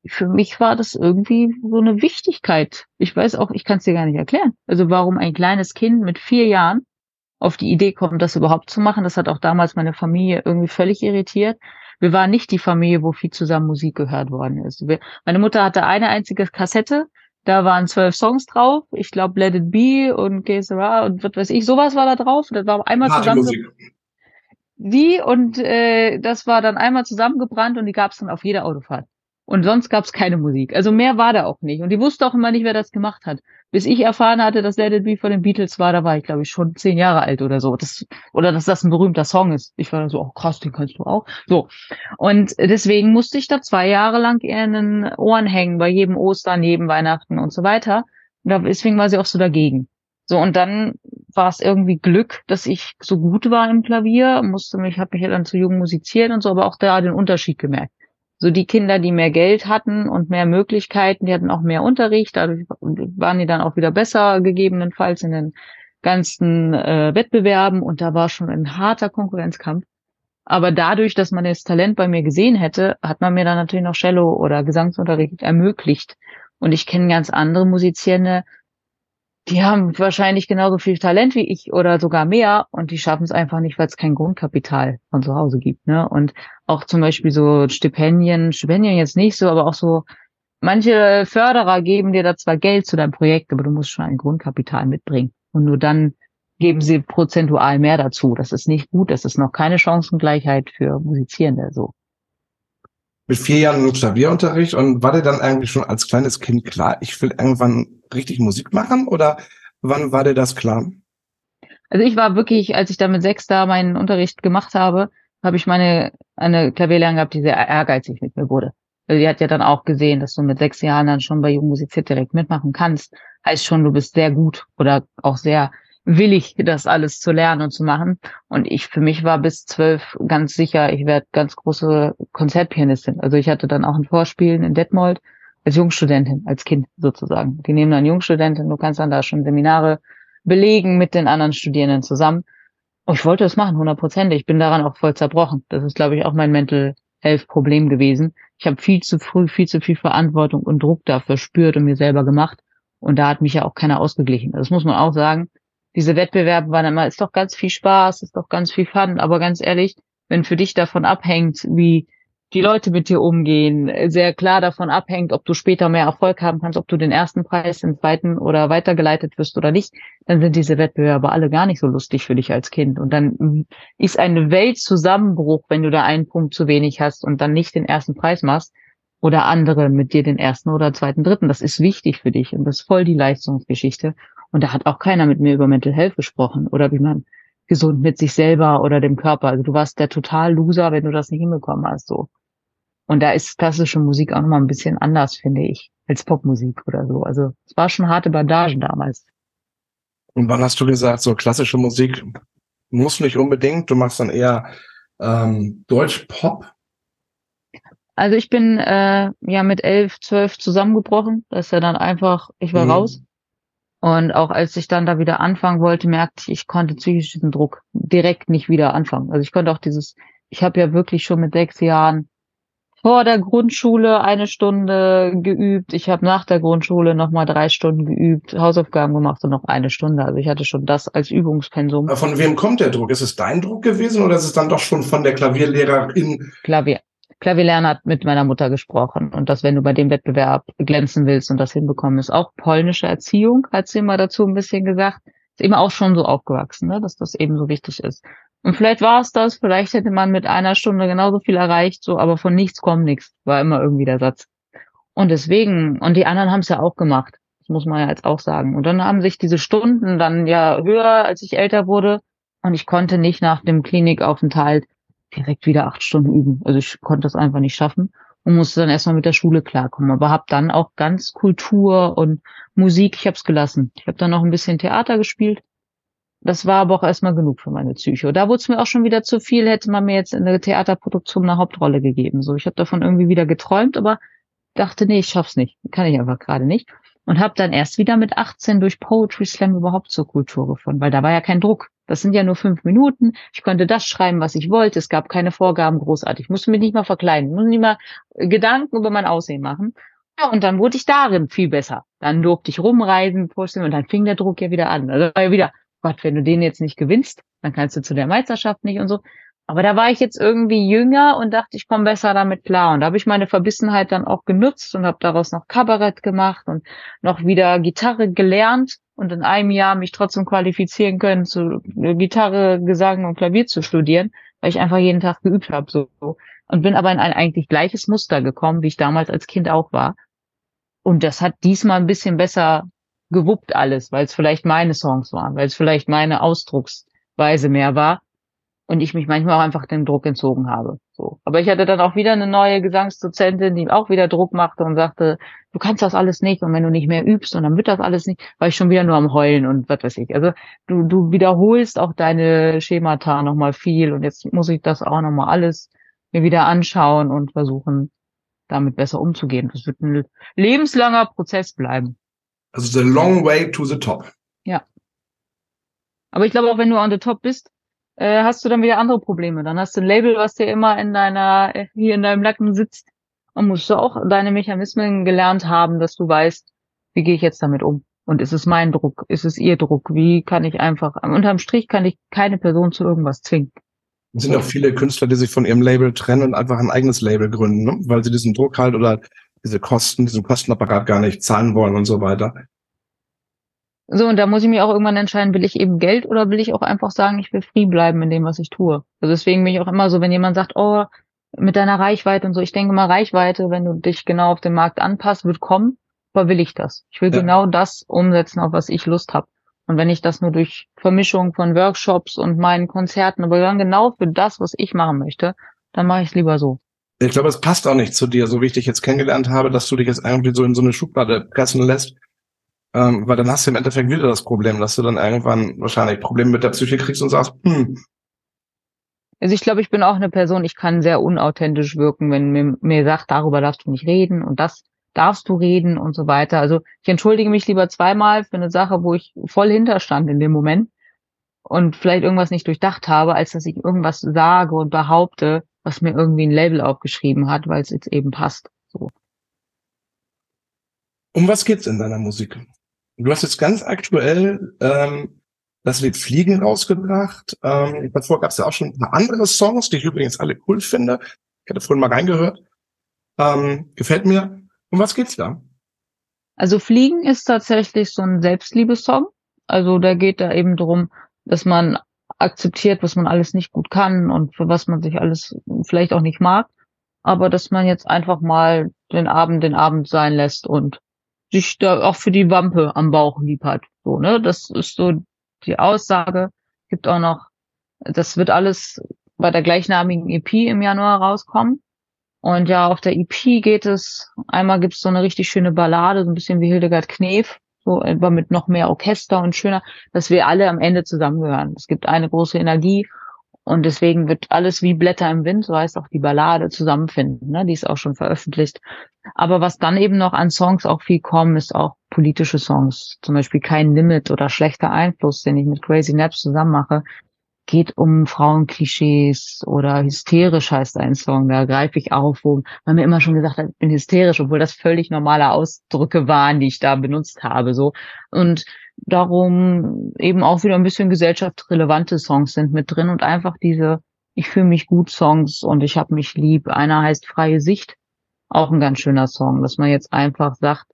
für mich war das irgendwie so eine Wichtigkeit. Ich weiß auch, ich kann es dir gar nicht erklären. Also warum ein kleines Kind mit vier Jahren auf die Idee kommt, das überhaupt zu machen, das hat auch damals meine Familie irgendwie völlig irritiert. Wir waren nicht die Familie, wo viel zusammen Musik gehört worden ist. Wir, meine Mutter hatte eine einzige Kassette, da waren zwölf Songs drauf. Ich glaube, Let It Be und Que Sera und was weiß ich, sowas war da drauf. Das war einmal zusammen. Die und äh, das war dann einmal zusammengebrannt und die gab es dann auf jeder Autofahrt. Und sonst gab es keine Musik. Also mehr war da auch nicht. Und die wusste auch immer nicht, wer das gemacht hat. Bis ich erfahren hatte, dass Let It Be von den Beatles war, da war ich, glaube ich, schon zehn Jahre alt oder so. Das, oder dass das ein berühmter Song ist. Ich war so, oh krass, den kannst du auch. So. Und deswegen musste ich da zwei Jahre lang in den Ohren hängen, bei jedem Ostern, jedem Weihnachten und so weiter. Und deswegen war sie auch so dagegen. So, und dann war es irgendwie Glück, dass ich so gut war im Klavier, musste mich, habe mich ja dann zu jung musiziert und so, aber auch da den Unterschied gemerkt so die Kinder, die mehr Geld hatten und mehr Möglichkeiten, die hatten auch mehr Unterricht, dadurch waren die dann auch wieder besser gegebenenfalls in den ganzen äh, Wettbewerben und da war schon ein harter Konkurrenzkampf. Aber dadurch, dass man das Talent bei mir gesehen hätte, hat man mir dann natürlich noch Cello oder Gesangsunterricht ermöglicht. Und ich kenne ganz andere Musizierende, die haben wahrscheinlich genauso viel Talent wie ich oder sogar mehr und die schaffen es einfach nicht, weil es kein Grundkapital von zu Hause gibt. Ne? Und auch zum Beispiel so Stipendien, Stipendien jetzt nicht so, aber auch so manche Förderer geben dir da zwar Geld zu deinem Projekt, aber du musst schon ein Grundkapital mitbringen. Und nur dann geben sie prozentual mehr dazu. Das ist nicht gut, das ist noch keine Chancengleichheit für Musizierende so. Mit vier Jahren Klavierunterricht und war dir dann eigentlich schon als kleines Kind klar, ich will irgendwann richtig Musik machen oder wann war dir das klar? Also ich war wirklich, als ich da mit sechs da meinen Unterricht gemacht habe, habe ich meine eine Klavierlehrerin gehabt, die sehr ehrgeizig mit mir wurde. Also die hat ja dann auch gesehen, dass du mit sechs Jahren dann schon bei Jung musiziert direkt mitmachen kannst. Heißt schon, du bist sehr gut oder auch sehr willig, das alles zu lernen und zu machen. Und ich für mich war bis zwölf ganz sicher, ich werde ganz große Konzertpianistin. Also ich hatte dann auch ein Vorspielen in Detmold als Jungstudentin, als Kind sozusagen. Die nehmen dann Jungstudentin, du kannst dann da schon Seminare belegen mit den anderen Studierenden zusammen. Und ich wollte das machen, hundertprozentig. Ich bin daran auch voll zerbrochen. Das ist, glaube ich, auch mein Mental Health Problem gewesen. Ich habe viel zu früh, viel zu viel Verantwortung und Druck dafür spürt und mir selber gemacht. Und da hat mich ja auch keiner ausgeglichen. Das muss man auch sagen. Diese Wettbewerbe waren immer, ist doch ganz viel Spaß, ist doch ganz viel Fun. Aber ganz ehrlich, wenn für dich davon abhängt, wie die Leute mit dir umgehen, sehr klar davon abhängt, ob du später mehr Erfolg haben kannst, ob du den ersten Preis, den zweiten oder weitergeleitet wirst oder nicht, dann sind diese Wettbewerbe alle gar nicht so lustig für dich als Kind. Und dann ist ein Weltzusammenbruch, wenn du da einen Punkt zu wenig hast und dann nicht den ersten Preis machst oder andere mit dir den ersten oder zweiten, dritten. Das ist wichtig für dich und das ist voll die Leistungsgeschichte. Und da hat auch keiner mit mir über Mental Health gesprochen oder wie man gesund mit sich selber oder dem Körper. Also du warst der total Loser, wenn du das nicht hinbekommen hast, so. Und da ist klassische Musik auch nochmal ein bisschen anders, finde ich, als Popmusik oder so. Also es war schon harte Bandagen damals. Und wann hast du gesagt, so klassische Musik muss nicht unbedingt, du machst dann eher ähm, Deutsch-Pop? Also ich bin äh, ja mit elf, zwölf zusammengebrochen. Das ist ja dann einfach, ich war mhm. raus. Und auch als ich dann da wieder anfangen wollte, merkte ich, ich konnte psychisch diesen Druck direkt nicht wieder anfangen. Also ich konnte auch dieses, ich habe ja wirklich schon mit sechs Jahren vor der Grundschule eine Stunde geübt. Ich habe nach der Grundschule nochmal drei Stunden geübt, Hausaufgaben gemacht und noch eine Stunde. Also ich hatte schon das als Übungspensum. Von wem kommt der Druck? Ist es dein Druck gewesen oder ist es dann doch schon von der Klavierlehrerin? Klavier. Klavierlerner hat mit meiner Mutter gesprochen und dass wenn du bei dem Wettbewerb glänzen willst und das hinbekommen ist, auch polnische Erziehung, hat sie immer dazu ein bisschen gesagt, ist eben auch schon so aufgewachsen, ne, dass das eben so wichtig ist. Und vielleicht war es das, vielleicht hätte man mit einer Stunde genauso viel erreicht, so, aber von nichts kommt nichts, war immer irgendwie der Satz. Und deswegen, und die anderen haben es ja auch gemacht, das muss man ja jetzt auch sagen. Und dann haben sich diese Stunden dann ja höher, als ich älter wurde, und ich konnte nicht nach dem Klinikaufenthalt direkt wieder acht Stunden üben. Also ich konnte das einfach nicht schaffen und musste dann erstmal mit der Schule klarkommen. Aber habe dann auch ganz Kultur und Musik, ich habe es gelassen. Ich habe dann noch ein bisschen Theater gespielt das war aber auch erstmal genug für meine Psyche. Da wurde es mir auch schon wieder zu viel, hätte man mir jetzt in der Theaterproduktion eine Hauptrolle gegeben. So, ich habe davon irgendwie wieder geträumt, aber dachte, nee, ich schaff's nicht. Kann ich einfach gerade nicht. Und habe dann erst wieder mit 18 durch Poetry Slam überhaupt zur Kultur gefunden, weil da war ja kein Druck. Das sind ja nur fünf Minuten. Ich konnte das schreiben, was ich wollte. Es gab keine Vorgaben großartig. Ich musste mich nicht mal verkleiden, musste nicht mal Gedanken über mein Aussehen machen. Ja, und dann wurde ich darin viel besser. Dann durfte ich rumreisen, posten und dann fing der Druck ja wieder an. Also war ja wieder, Gott, wenn du den jetzt nicht gewinnst, dann kannst du zu der Meisterschaft nicht und so. Aber da war ich jetzt irgendwie jünger und dachte, ich komme besser damit klar. Und da habe ich meine Verbissenheit dann auch genutzt und habe daraus noch Kabarett gemacht und noch wieder Gitarre gelernt und in einem Jahr mich trotzdem qualifizieren können, zu Gitarre, Gesang und Klavier zu studieren, weil ich einfach jeden Tag geübt habe. So. Und bin aber in ein eigentlich gleiches Muster gekommen, wie ich damals als Kind auch war. Und das hat diesmal ein bisschen besser gewuppt alles, weil es vielleicht meine Songs waren, weil es vielleicht meine Ausdrucksweise mehr war und ich mich manchmal auch einfach dem Druck entzogen habe. So. Aber ich hatte dann auch wieder eine neue Gesangsdozentin, die auch wieder Druck machte und sagte, du kannst das alles nicht und wenn du nicht mehr übst und dann wird das alles nicht, war ich schon wieder nur am Heulen und was weiß ich. Also du, du wiederholst auch deine Schemata nochmal viel und jetzt muss ich das auch nochmal alles mir wieder anschauen und versuchen, damit besser umzugehen. Das wird ein lebenslanger Prozess bleiben. Also the long way to the top. Ja. Aber ich glaube auch, wenn du on the top bist, äh, hast du dann wieder andere Probleme. Dann hast du ein Label, was dir immer in deiner, äh, hier in deinem Nacken sitzt. Und musst du auch deine Mechanismen gelernt haben, dass du weißt, wie gehe ich jetzt damit um? Und ist es mein Druck? Ist es ihr Druck? Wie kann ich einfach, unterm Strich kann ich keine Person zu irgendwas zwingen. Es sind auch viele Künstler, die sich von ihrem Label trennen und einfach ein eigenes Label gründen, ne? weil sie diesen Druck halt oder diese Kosten, diesen Kostenapparat gar nicht zahlen wollen und so weiter. So, und da muss ich mich auch irgendwann entscheiden, will ich eben Geld oder will ich auch einfach sagen, ich will free bleiben in dem, was ich tue. Also deswegen bin ich auch immer so, wenn jemand sagt, oh, mit deiner Reichweite und so, ich denke mal, Reichweite, wenn du dich genau auf den Markt anpasst, wird kommen, aber will ich das? Ich will ja. genau das umsetzen, auf was ich Lust habe. Und wenn ich das nur durch Vermischung von Workshops und meinen Konzerten, aber dann genau für das, was ich machen möchte, dann mache ich es lieber so ich glaube, es passt auch nicht zu dir, so wie ich dich jetzt kennengelernt habe, dass du dich jetzt irgendwie so in so eine Schublade pressen lässt. Ähm, weil dann hast du im Endeffekt wieder das Problem, dass du dann irgendwann wahrscheinlich Probleme mit der Psyche kriegst und sagst, hm. Also ich glaube, ich bin auch eine Person, ich kann sehr unauthentisch wirken, wenn mir, mir sagt, darüber darfst du nicht reden und das darfst du reden und so weiter. Also ich entschuldige mich lieber zweimal für eine Sache, wo ich voll hinterstand in dem Moment und vielleicht irgendwas nicht durchdacht habe, als dass ich irgendwas sage und behaupte, was mir irgendwie ein Label aufgeschrieben hat, weil es jetzt eben passt. So. Um was geht's in deiner Musik? Du hast jetzt ganz aktuell ähm, das Lied Fliegen rausgebracht. Ähm, davor gab es ja auch schon ein paar andere Songs, die ich übrigens alle cool finde. Ich hatte vorhin mal reingehört. Ähm, gefällt mir. Um was geht's da? Also Fliegen ist tatsächlich so ein Selbstliebessong. Also da geht da eben drum, dass man akzeptiert, was man alles nicht gut kann und für was man sich alles vielleicht auch nicht mag. Aber dass man jetzt einfach mal den Abend den Abend sein lässt und sich da auch für die Wampe am Bauch lieb hat. So, ne? Das ist so die Aussage. Gibt auch noch Das wird alles bei der gleichnamigen EP im Januar rauskommen. Und ja, auf der EP geht es, einmal gibt's so eine richtig schöne Ballade, so ein bisschen wie Hildegard Knef, so aber mit noch mehr Orchester und schöner, dass wir alle am Ende zusammengehören. Es gibt eine große Energie und deswegen wird alles wie Blätter im Wind, so heißt auch die Ballade, zusammenfinden. Ne? Die ist auch schon veröffentlicht. Aber was dann eben noch an Songs auch viel kommen, ist auch politische Songs. Zum Beispiel Kein Limit oder Schlechter Einfluss, den ich mit Crazy Naps zusammen mache geht um Frauenklischees oder hysterisch heißt ein Song, da greife ich auf, wo man mir immer schon gesagt hat, ich bin hysterisch, obwohl das völlig normale Ausdrücke waren, die ich da benutzt habe, so. Und darum eben auch wieder ein bisschen gesellschaftsrelevante Songs sind mit drin und einfach diese ich fühle mich gut Songs und ich habe mich lieb. Einer heißt Freie Sicht, auch ein ganz schöner Song, dass man jetzt einfach sagt,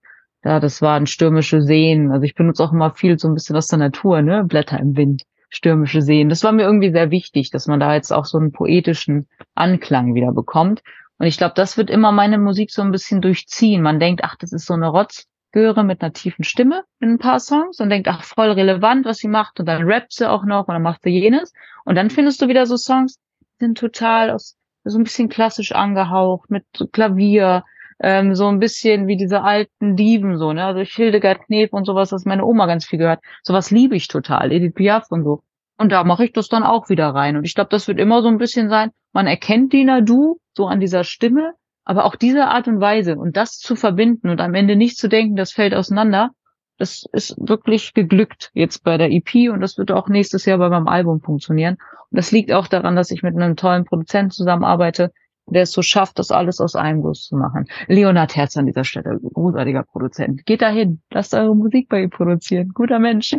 ja, das waren stürmische Seen. Also ich benutze auch immer viel so ein bisschen aus der Natur, ne, Blätter im Wind stürmische Seen. Das war mir irgendwie sehr wichtig, dass man da jetzt auch so einen poetischen Anklang wieder bekommt. Und ich glaube, das wird immer meine Musik so ein bisschen durchziehen. Man denkt, ach, das ist so eine Rotzgöre mit einer tiefen Stimme in ein paar Songs und denkt, ach, voll relevant, was sie macht. Und dann rappt sie auch noch und dann macht sie jenes. Und dann findest du wieder so Songs, die sind total aus, so ein bisschen klassisch angehaucht mit Klavier, ähm, so ein bisschen wie diese alten Dieben so, ne? Also Hildegard Knef und sowas, was meine Oma ganz viel gehört. Sowas liebe ich total, Edith Piaf und so. Und da mache ich das dann auch wieder rein. Und ich glaube, das wird immer so ein bisschen sein, man erkennt die Nadu so an dieser Stimme, aber auch diese Art und Weise und das zu verbinden und am Ende nicht zu denken, das fällt auseinander, das ist wirklich geglückt jetzt bei der EP und das wird auch nächstes Jahr bei meinem Album funktionieren. Und das liegt auch daran, dass ich mit einem tollen Produzenten zusammenarbeite, der es so schafft, das alles aus einem Guss zu machen. Leonard Herz an dieser Stelle, großartiger Produzent. Geht dahin, lasst eure Musik bei ihm produzieren. Guter Mensch.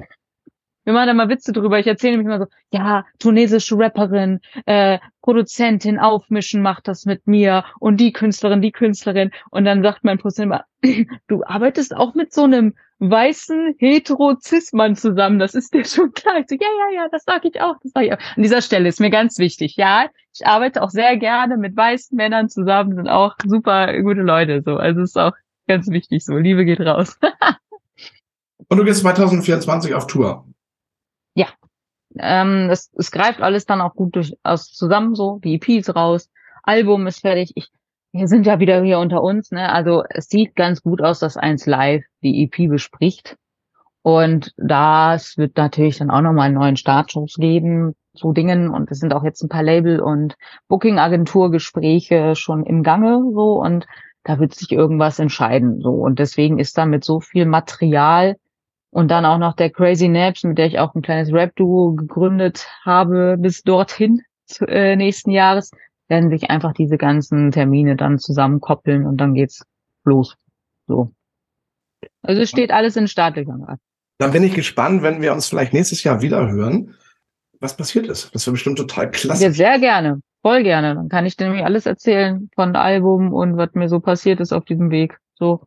Wir machen da mal Witze drüber. Ich erzähle nämlich immer so, ja, tunesische Rapperin, äh, Produzentin, Aufmischen macht das mit mir und die Künstlerin, die Künstlerin. Und dann sagt mein Produzent immer, du arbeitest auch mit so einem weißen hetero-cis-Mann zusammen. Das ist dir schon klar. Ich so, ja, ja, ja, das sag ich auch. Das sag ich auch. An dieser Stelle ist mir ganz wichtig. Ja, ich arbeite auch sehr gerne mit weißen Männern zusammen, sind auch super gute Leute. So, also ist auch ganz wichtig. So, Liebe geht raus. und du gehst 2024 auf Tour. Ja. Ähm, es, es greift alles dann auch gut durchaus zusammen, so, die EP ist raus, Album ist fertig. Ich, wir sind ja wieder hier unter uns, ne? Also es sieht ganz gut aus, dass eins live die EP bespricht. Und das wird natürlich dann auch nochmal einen neuen Startschuss geben zu Dingen. Und es sind auch jetzt ein paar Label- und Booking-Agentur-Gespräche schon im Gange so und da wird sich irgendwas entscheiden. So. Und deswegen ist da mit so viel Material und dann auch noch der Crazy Naps, mit der ich auch ein kleines Rap-Duo gegründet habe, bis dorthin zu, äh, nächsten Jahres, werden sich einfach diese ganzen Termine dann zusammenkoppeln und dann geht's los. So. Also es steht alles in Startlöchern. Dann bin ich gespannt, wenn wir uns vielleicht nächstes Jahr wieder hören, was passiert ist. Das wäre bestimmt total klasse. Ja, sehr gerne. Voll gerne. Dann kann ich dir nämlich alles erzählen von Album und was mir so passiert ist auf diesem Weg. So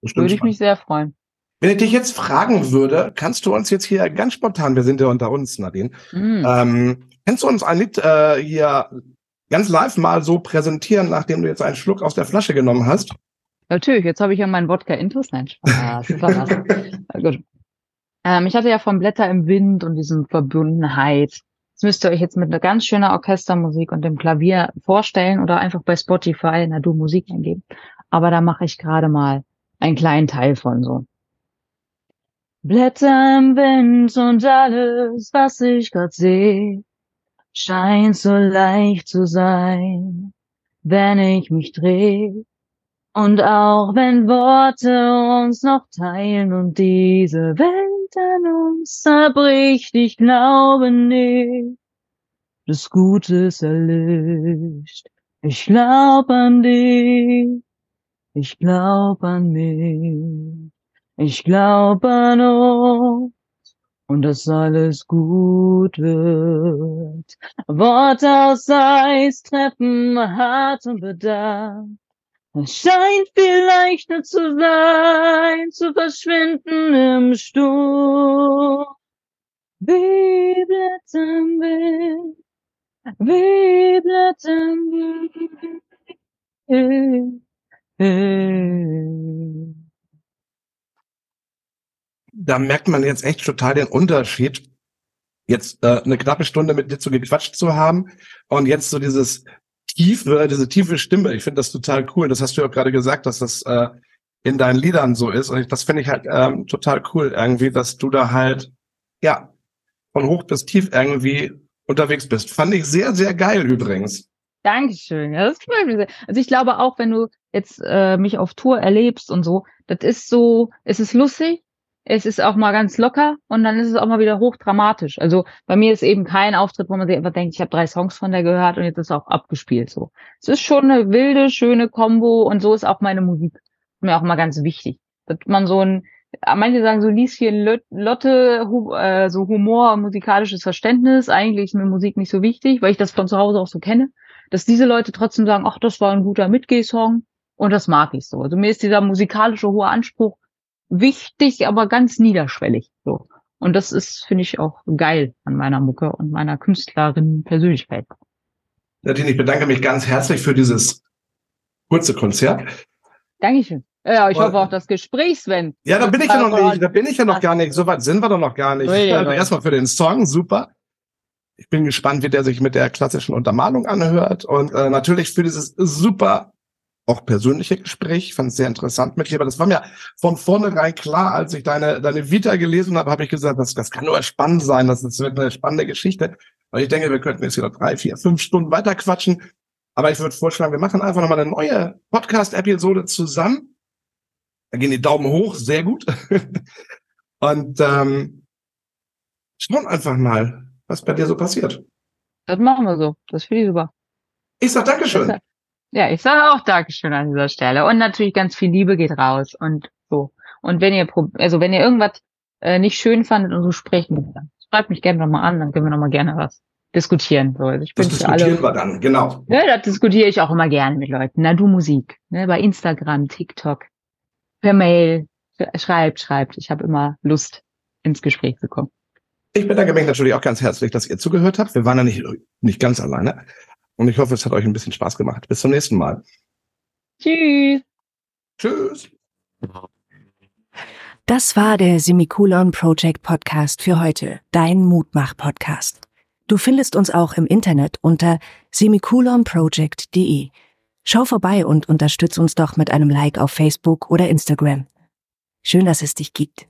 würde ich mich sehr freuen. Wenn ich dich jetzt fragen würde, kannst du uns jetzt hier ganz spontan, wir sind ja unter uns, Nadine, mm. ähm, kannst du uns ein Lied äh, hier ganz live mal so präsentieren, nachdem du jetzt einen Schluck aus der Flasche genommen hast? Natürlich, jetzt habe ich ja meinen Wodka Intus. Nein, Spaß. Gut. Ähm, ich hatte ja von Blätter im Wind und diesem Verbundenheit. Das müsst ihr euch jetzt mit einer ganz schöner Orchestermusik und dem Klavier vorstellen oder einfach bei Spotify na du Musik eingeben. Aber da mache ich gerade mal einen kleinen Teil von so. Blätter im Wind und alles, was ich grad seh, scheint so leicht zu sein, wenn ich mich dreh. Und auch wenn Worte uns noch teilen und diese Welt an uns zerbricht, ich glaube nicht, das Gutes erlischt. Ich glaub an dich, ich glaub an mich. Ich glaube an uns und dass alles gut wird. Worte aus Eis treffen hart und bedacht. Es scheint viel leichter zu sein, zu verschwinden im Sturm. Wie Blätter im Wind, wie Blätter im Wind da merkt man jetzt echt total den Unterschied jetzt äh, eine knappe Stunde mit dir zu gequatscht zu haben und jetzt so dieses tiefe, diese tiefe Stimme. Ich finde das total cool. Das hast du ja gerade gesagt, dass das äh, in deinen Liedern so ist. Und ich, das finde ich halt ähm, total cool irgendwie, dass du da halt, ja, von hoch bis tief irgendwie unterwegs bist. Fand ich sehr, sehr geil übrigens. Dankeschön. Ja, das freut mich sehr. Also ich glaube auch, wenn du jetzt äh, mich auf Tour erlebst und so, das ist so, es ist lustig, es ist auch mal ganz locker und dann ist es auch mal wieder hochdramatisch. Also bei mir ist eben kein Auftritt, wo man sich einfach denkt, ich habe drei Songs von der gehört und jetzt ist auch abgespielt so. Es ist schon eine wilde, schöne Combo und so ist auch meine Musik. Mir auch mal ganz wichtig. Dass man so ein, manche sagen so Lieschen Lotte, äh, so Humor, musikalisches Verständnis. Eigentlich ist mir Musik nicht so wichtig, weil ich das von zu Hause auch so kenne. Dass diese Leute trotzdem sagen, ach, das war ein guter Mitgeh-Song und das mag ich so. Also mir ist dieser musikalische hohe Anspruch wichtig, aber ganz niederschwellig. So. Und das ist, finde ich, auch geil an meiner Mucke und meiner Künstlerin Persönlichkeit. Nadine, ich bedanke mich ganz herzlich für dieses kurze Konzert. Dankeschön. Ja, ich hoffe auch das Gespräch, Sven. Ja, da bin ich ja noch nicht, da bin ich ja noch gar nicht. So weit sind wir doch noch gar nicht. Also erstmal für den Song, super. Ich bin gespannt, wie der sich mit der klassischen Untermalung anhört und äh, natürlich für dieses super auch persönliche Gespräch. Ich fand es sehr interessant mit dir, aber das war mir von vornherein klar, als ich deine, deine Vita gelesen habe, habe ich gesagt, das, das kann nur spannend sein, das wird eine spannende Geschichte. Und ich denke, wir könnten jetzt wieder drei, vier, fünf Stunden weiter quatschen. Aber ich würde vorschlagen, wir machen einfach nochmal eine neue Podcast-Episode zusammen. Da gehen die Daumen hoch, sehr gut. Und ähm, schauen einfach mal, was bei dir so passiert. Das machen wir so. Das finde ich super. Ich sag Dankeschön. Ja, ich sage auch Dankeschön an dieser Stelle. Und natürlich ganz viel Liebe geht raus und so. Und wenn ihr, also wenn ihr irgendwas äh, nicht schön fandet und so sprechen, dann schreibt mich gerne nochmal an, dann können wir nochmal gerne was diskutieren. So. Also ich das diskutieren alle, wir dann, genau. Ja, das diskutiere ich auch immer gerne mit Leuten. Na, du Musik, ne, bei Instagram, TikTok, per Mail, schreibt, schreibt. Ich habe immer Lust, ins Gespräch zu kommen. Ich bedanke mich natürlich auch ganz herzlich, dass ihr zugehört habt. Wir waren ja nicht, nicht ganz alleine. Und ich hoffe, es hat euch ein bisschen Spaß gemacht. Bis zum nächsten Mal. Tschüss. Tschüss. Das war der Semikolon Project Podcast für heute, dein Mutmach-Podcast. Du findest uns auch im Internet unter semikolonproject.de. Schau vorbei und unterstütz uns doch mit einem Like auf Facebook oder Instagram. Schön, dass es dich gibt.